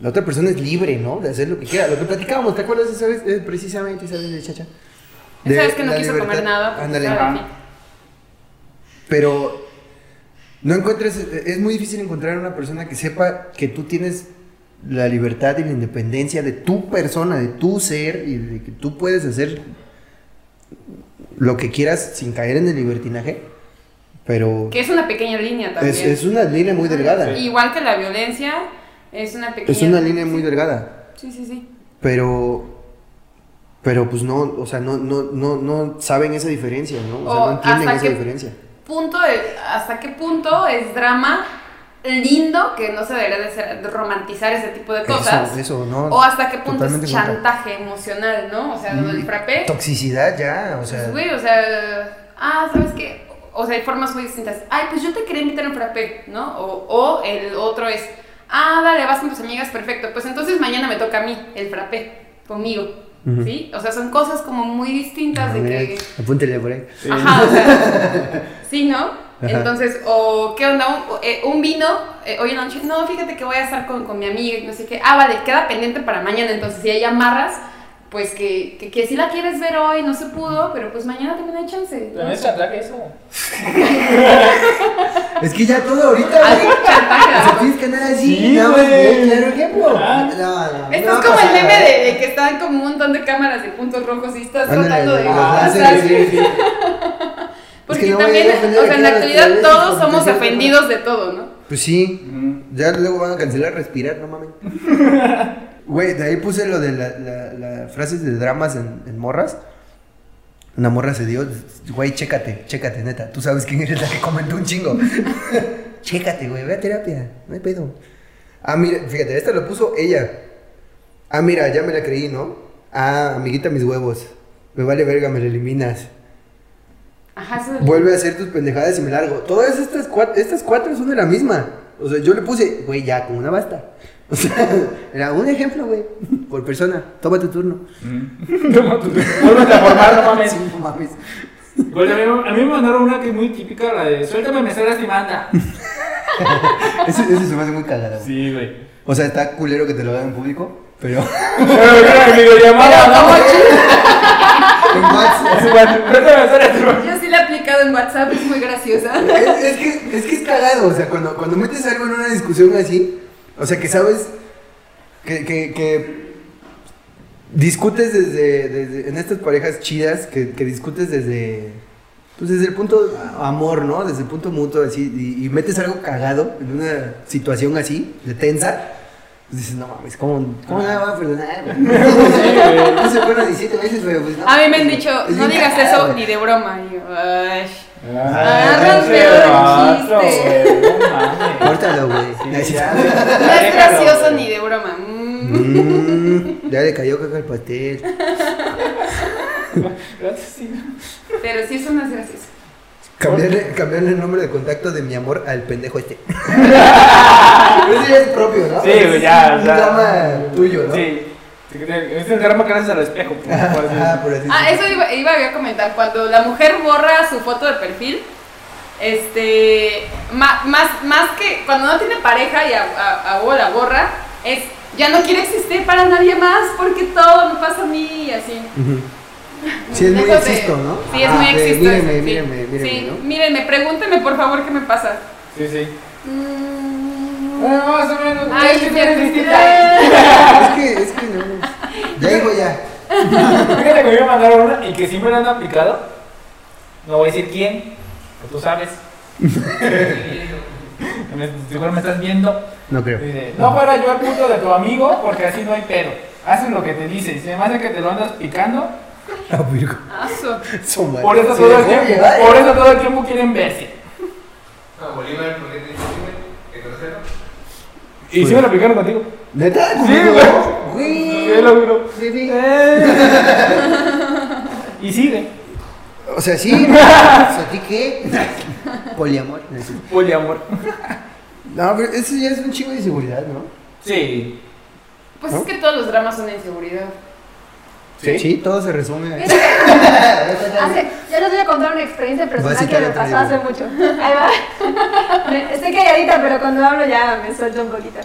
la otra persona es libre, ¿no? De hacer lo que quiera. Lo que platicábamos, ¿te acuerdas esa vez? Eh, precisamente esa vez de Chacha. De Esa vez que no quiso libertad. comer nada. porque Ándale. Pero no encuentras, es muy difícil encontrar una persona que sepa que tú tienes la libertad y la independencia de tu persona, de tu ser y de que tú puedes hacer lo que quieras sin caer en el libertinaje. Pero Que es una pequeña línea también. es, es una línea muy delgada. Igual que la violencia, es una pequeña Es una línea muy delgada. Sí, sí, sí. Pero. Pero pues no, o sea, no, no, no, no saben esa diferencia, ¿no? O sea, O no entienden esa diferencia. Punto de- ¿Hasta qué punto es drama lindo que no se debería de, ser- de romantizar ese tipo de cosas? Eso, eso, no. o hasta qué punto es contra. chantaje emocional, ¿no? O sea, del frappé. Toxicidad ya, o sea. Pues, güey, o sea, ah, ¿sabes qué? O sea, hay formas muy distintas. Ay, pues yo te quería invitar a un frappé, ¿no? O, o el otro es, ah, dale, vas con tus amigas, perfecto. Pues entonces mañana me toca a mí el frappé, conmigo. ¿Sí? O sea, son cosas como muy distintas de mira, que... apúntele por ahí. Ajá, o sea, sí, ¿no? Ajá. Entonces, o qué onda, un, eh, un vino, eh, hoy en la noche, no, fíjate que voy a estar con, con mi amiga y no sé qué. Ah, vale, queda pendiente para mañana. Entonces, si hay amarras, pues que, que, que si la quieres ver hoy, no se pudo, pero pues mañana también hay chance. ¿no? Chantaje eso. Es que ya todo ahorita, güey. chantaje, O sea, ¿no? tienes que andar así, Sí, más, güey. güey, claro ejemplo. Ah. No, no, Esto no es como el meme de, de que están como un montón de cámaras de puntos rojos y estás Ándale, tratando de... Ah, láseres, sí, sí. Porque Es que no también, o sea, en la actualidad todos somos ofendidos de todo, ¿no? Pues sí, ya luego van a cancelar respirar, no mames. Güey, de ahí puse lo de las la, la frases de dramas en, en morras. Una morra se dio, güey, chécate, chécate, neta. Tú sabes quién eres la que comentó un chingo. chécate, güey, ve a terapia, no hay pedo. Ah, mira, fíjate, esta lo puso ella. Ah, mira, ya me la creí, ¿no? Ah, amiguita, mis huevos. Me vale verga, me la eliminas. Ajá, eso Vuelve a hacer tus pendejadas y me largo. Todas estas cuatro, estas cuatro son de la misma. O sea, yo le puse, güey, ya, con una basta. O sea, era un ejemplo, güey. Por persona. Toma tu turno. Toma tu- Vuélvete a formar, no mames. Sí, no mames. A mí, a mí me mandaron una que es muy típica, la de suéltame, me estoy lastimando. Ese, ese se me hace muy cagado. güey. Sí, güey. O sea, está culero que te lo hagan en público, pero. Pero mira, mi videollamada, ¿no? en WhatsApp. Suéltame, me estoy lastimando. Yo sí la he aplicado en WhatsApp, es muy graciosa. Es, es que, es que es cagado, o sea, cuando, cuando metes algo en una discusión así, o sea, que sabes que, que, que discutes desde, desde- en estas parejas chidas, que, que discutes desde, pues desde el punto amor, ¿no? Desde el punto mutuo, así, y, y metes algo cagado en una situación así, de tensa, pues dices, no mames, ¿cómo, cómo no me va a perdonar? No se perdona 17 veces, pero pues no. A mí me han dicho, no digas eso ni de broma. Y yo. Ah, güey, no mames. Córtalo, güey. Sí, ya. No es Déjalo, gracioso güey. ni de broma. Mm. Mm, ya le cayó caca al pastel. Pero sí, eso no es gracioso. Cambiarle, cambiarle el nombre de contacto de mi amor al pendejo este. Ese ya es propio, ¿no? Sí, güey, ya, Es un drama tuyo, ¿no? Sí. Es el drama gracias al espejo. por Ah, decirlo. eso iba, iba a comentar. Cuando la mujer borra su foto de perfil, este, ma- más, más que cuando no tiene pareja y a, a, a la borra, es ya no quiere existir para nadie más porque todo me pasa a mí y así. Sí, es muy de- existo, ¿no? Sí, es muy de existo. Mírenme, eso, sí. mírenme, mírenme, Sí, ¿no? mírenme, pregúnteme por favor qué me pasa. Sí, sí. Mm, Bueno, más o menos. Ay, es que. Es que, es que no. Ya digo ya. Fíjate que me mandaron una y que siempre la han aplicado. No voy a decir quién, pero tú sabes. Me- Seguro me estás viendo. No creo. Dice, no fuera yo el punto de tu amigo porque así no hay pedo. Haces lo que te dice. Y se me hace que te lo andas picando. Ah. Por eso todo el tiempo, llevar, por ¿eh? eso todo el tiempo quieren verse. No, Bolívar, ¿por qué te dice Bolívar? Y sí me lo aplicaron contigo. ¿Neta? Sí, güey. Sí, lo juro. Sí, sí. Y sigue. O sea, sí. ¿A ti qué? Poliamor. Poliamor. No, pero eso ya es un chingo de inseguridad, ¿no? Sí. Pues ¿No? es que todos los dramas son de inseguridad. Sí, todo se resume. Hace, yo les voy a contar una experiencia personal que me pasó hace mucho. Ahí va. Me- Estoy calladita, pero cuando hablo ya me suelto un poquito.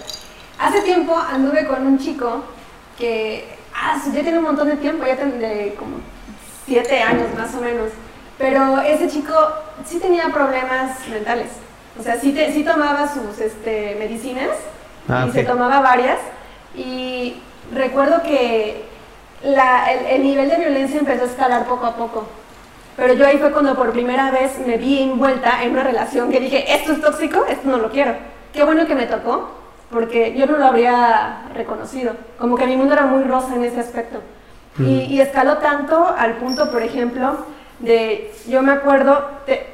Hace tiempo anduve con un chico que ah, ya tiene un montón de tiempo, ya tiene como siete años más o menos. Pero ese chico sí tenía problemas mentales. O sea, sí, te- sí tomaba sus este, medicinas Ah, y ok. se tomaba varias. Y recuerdo que la- el, el nivel de violencia empezó a escalar poco a poco. Pero yo ahí fue cuando por primera vez me vi envuelta en una relación que dije, esto es tóxico, esto no lo quiero. Qué bueno que me tocó, porque yo no lo habría reconocido. Como que mi mundo era muy rosa en ese aspecto. Y, y escaló tanto al punto, por ejemplo, de, yo me acuerdo, de-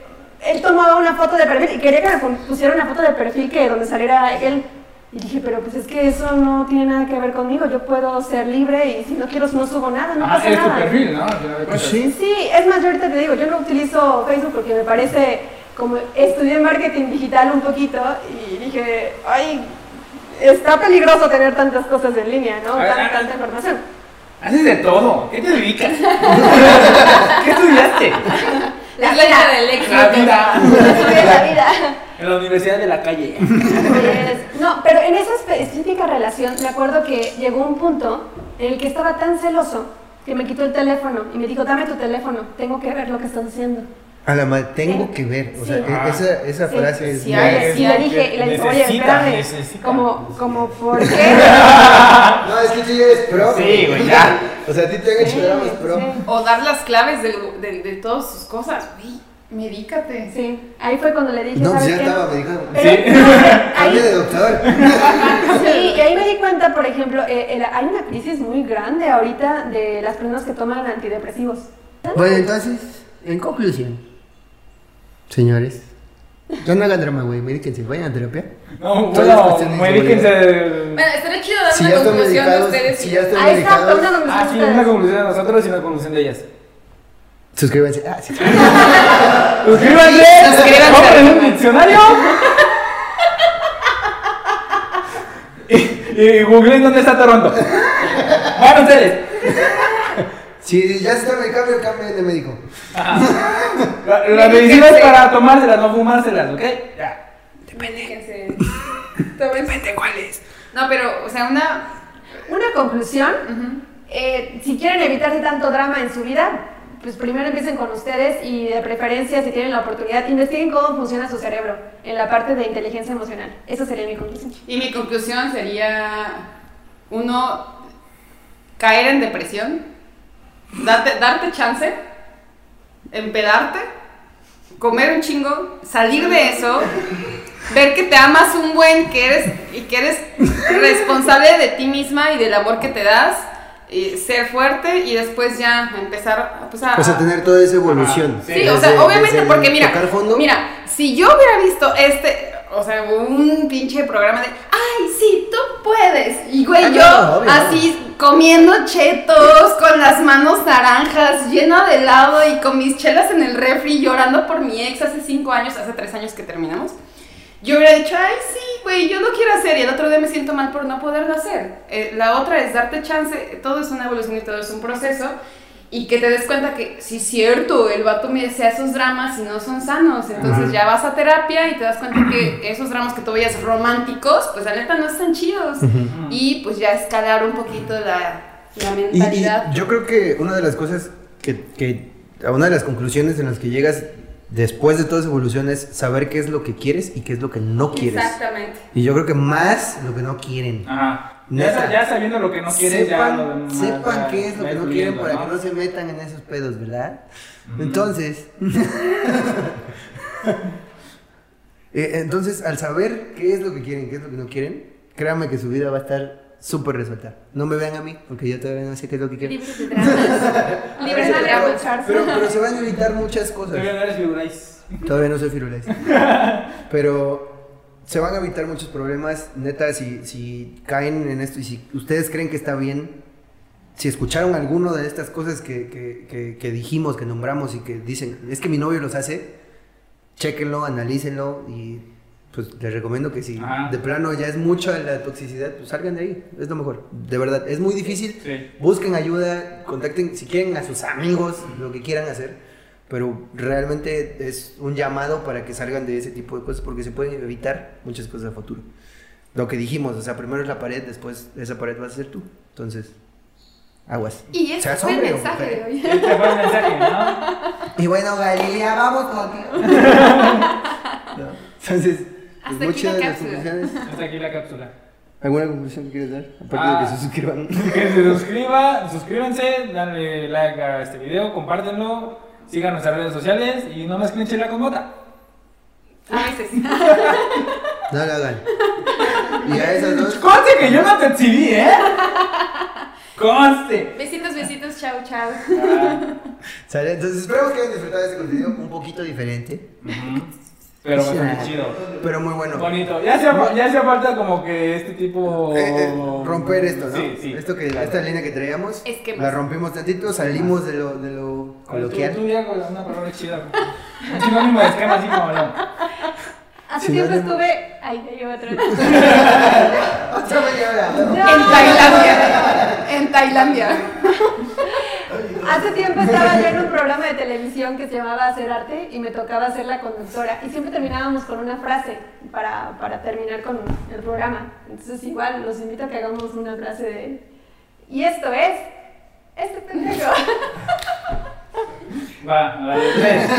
él tomaba una foto de perfil y quería que me pusiera una foto de perfil que donde saliera él. Y dije, pero pues es que eso no tiene nada que ver conmigo, yo puedo ser libre y si no quiero no subo nada, no Ah, pasa es tu nada. perfil, ¿no? Sí. Sí, es más, yo ahorita te digo, yo no utilizo Facebook porque me parece, como estudié marketing digital un poquito y dije, ay, está peligroso tener tantas cosas en línea, ¿no? Ver, tanta información. Haces de todo. ¿Qué te dedicas? ¿Qué estudiaste? Es la idea del éxito. La vida. La vida. En la Universidad de la Calle. Pues, no, pero en esa específica relación me acuerdo que llegó un punto en el que estaba tan celoso que me quitó el teléfono y me dijo, dame tu teléfono, tengo que ver lo que estás haciendo. A la madre, tengo que ver. O sea, Sí. e- esa, esa Sí. frase es. Sí, Sí, le dije, y le dije, oye, espérame, necesita. como, como, ¿por qué? No, es que tú ya eres pro. Sí, güey, ya. O sea, a ti te han hecho pro. Sí. O dar las claves de, de, de todas sus cosas. Güey, medícate. Sí, ahí fue cuando le dije, No, ¿sabes ya qué? estaba, me dijo. Pero- Sí. Cambia de ahí, doctor. sí, y ahí me di cuenta, por ejemplo, eh, el- hay una crisis muy grande ahorita de las personas que toman antidepresivos. Bueno, entonces, en conclusión, señores, ya no hagan drama, güey, medíquense, vayan a terapia. No, Todas las bueno, medíquense. Bueno, estaría chido dar Si una conclusión de ustedes. si y ya están Ah, medicados, una conclusión Ah, de sí, una conclusión de nosotros y una conclusión de ellas. Suscríbanse. Ah, sí. Suscríbanse, Suscríbanse. compren un diccionario. y, y googleen dónde está Toronto. Van ustedes. Si ya se está medicando, cambien de médico. La, la medicina es para tomárselas, no fumárselas, ¿ok? Ya. Medíquense. Depende cuál es. No, pero, o sea, una. Una conclusión, eh, si quieren evitarse tanto drama en su vida, pues primero empiecen con ustedes y de preferencia, si tienen la oportunidad, investiguen cómo funciona su cerebro en la parte de inteligencia emocional. Esa sería mi conclusión. Y mi conclusión sería: uno, caer en depresión, darte, darte chance, empedarte, comer un chingo, salir de eso, ver que te amas un buen, que eres y que eres responsable de ti misma y del amor que te das, y ser fuerte y después ya empezar pues, a, Pues a tener toda esa evolución. Sí, Desde- o sea, obviamente, porque mira, mira, si yo hubiera visto este, o sea, un pinche programa de, ay, sí, tú puedes, y güey, Ah, yo no, obvio, así comiendo chetos, con las manos naranjas, llena de helado y con mis chelas en el refri, llorando por mi ex hace cinco años, hace tres años que terminamos. Yo hubiera dicho, ay, sí, güey, yo lo quiero hacer y el otro día me siento mal por no poderlo hacer. Eh, la otra es darte chance, todo es una evolución y todo es un proceso. Y que te des cuenta que, sí, cierto, el vato me desea esos dramas y no son sanos. Entonces ya vas a terapia y te das cuenta que esos dramas que tú veías románticos, pues la neta no están chidos. Y pues ya escalar un poquito la, la Y- y, mentalidad. yo creo que una de las cosas que, que, una de las conclusiones en las que llegas después de toda esa evolución es saber qué es lo que quieres y qué es lo que no quieres. Exactamente. Y yo creo que más lo que no quieren. Ajá. Ya, ya sabiendo lo que no quieres, ya sepan, lo demás sepan ya qué es lo que no quieren para que no se metan en esos pedos, ¿verdad? Entonces, eh, entonces al saber qué es lo que quieren, qué es lo que no quieren, créanme que su vida va a estar súper resuelta. No me vean a mí, porque yo todavía no sé qué es lo que quiero. Libres de dramas. Libres de dramas. pero, pero se van a evitar muchas cosas. Todavía no eres Firulais. Todavía no soy firulais. Pero se van a evitar muchos problemas. Neta, si, si caen en esto y si ustedes creen que está bien, si escucharon alguno de estas cosas que, que, que- que dijimos, que nombramos y que dicen, es que mi novio los hace, chéquenlo, analícenlo y pues les recomiendo que si Ajá. de plano ya es mucha la toxicidad, pues salgan de ahí. Es lo mejor. De verdad, es muy difícil. Sí. Busquen ayuda, contacten si quieren a sus amigos, lo que quieran hacer. Pero realmente es un llamado para que salgan de ese tipo de cosas porque se pueden evitar muchas cosas a futuro. Lo que dijimos, o sea, primero es la pared, después esa pared vas a ser tú. Entonces, aguas. Y ese fue el mensaje de hoy. Este fue el mensaje, ¿no? Y bueno, Galilea, vamos contigo. No. Entonces, pues, Hasta aquí muchas la de las cápsula. conclusiones. Hasta aquí la cápsula. ¿Alguna conclusión que quieres dar? Aparte Ah. de que se suscriban. Que se suscriba, suscríbanse, denle like a este video, compártenlo. sigan nuestras redes sociales y no mezclen chela con bota. A veces. No lo hagan. Y a esas dos. Conste que yo no te exhibí, ¿eh? Conste. Besitos, besitos, chao, chao. Ah, Sale, entonces esperamos que hayan disfrutado de este contenido un poquito diferente, ujú. Pero bastante chido. pero muy bueno. Bonito. Ya hacía, ya hacía falta como que este tipo... Eh, eh, romper esto, ¿no? Sí, sí. Esto que, Claro. esta línea que traíamos, Esquemas. la rompimos tantito, salimos de lo, de lo Tú, coloquial. tú ya con una palabra chida. Un sinónimo de esquema así como yo. Hace Sí, tiempo no, no. estuve. Ay, ya llevo otra vez. Otra media hora. En Tailandia. En Tailandia. Hace tiempo estaba yo en un programa de televisión que se llamaba Hacer Arte y me tocaba ser la conductora. Y siempre terminábamos con una frase para, para terminar con el programa. Entonces, igual los invito a que hagamos una frase de. Y esto es. Este pendejo. Va, a ver, tres.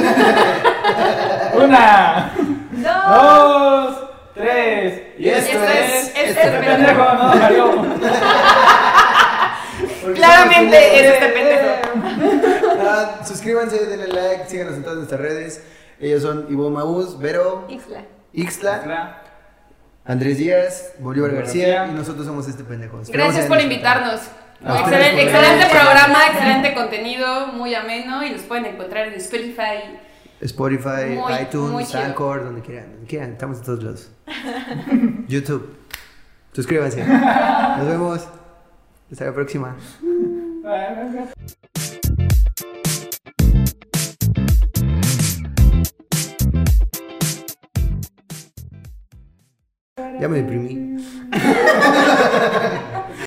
Una, dos, tres. Y esto, Esto es- es. este Este pendejo. pendejo no salió. Claramente es este pendejo. Ah, suscríbanse, denle like, síganos en todas nuestras redes. Ellos son Ivo Maús, Vero, Ixla. Andrés Díaz, Bolívar García García. y nosotros somos este pendejo. Esperamos Gracias por invitarnos. Ustedes Excelente, por excelente programa, excelente contenido, muy ameno y los pueden encontrar en Spotify. Spotify, Muy, iTunes. Anchor, donde quieran, donde quieran, estamos en todos lados. YouTube. Suscríbanse. Nos vemos. Hasta la próxima. Ya me deprimí.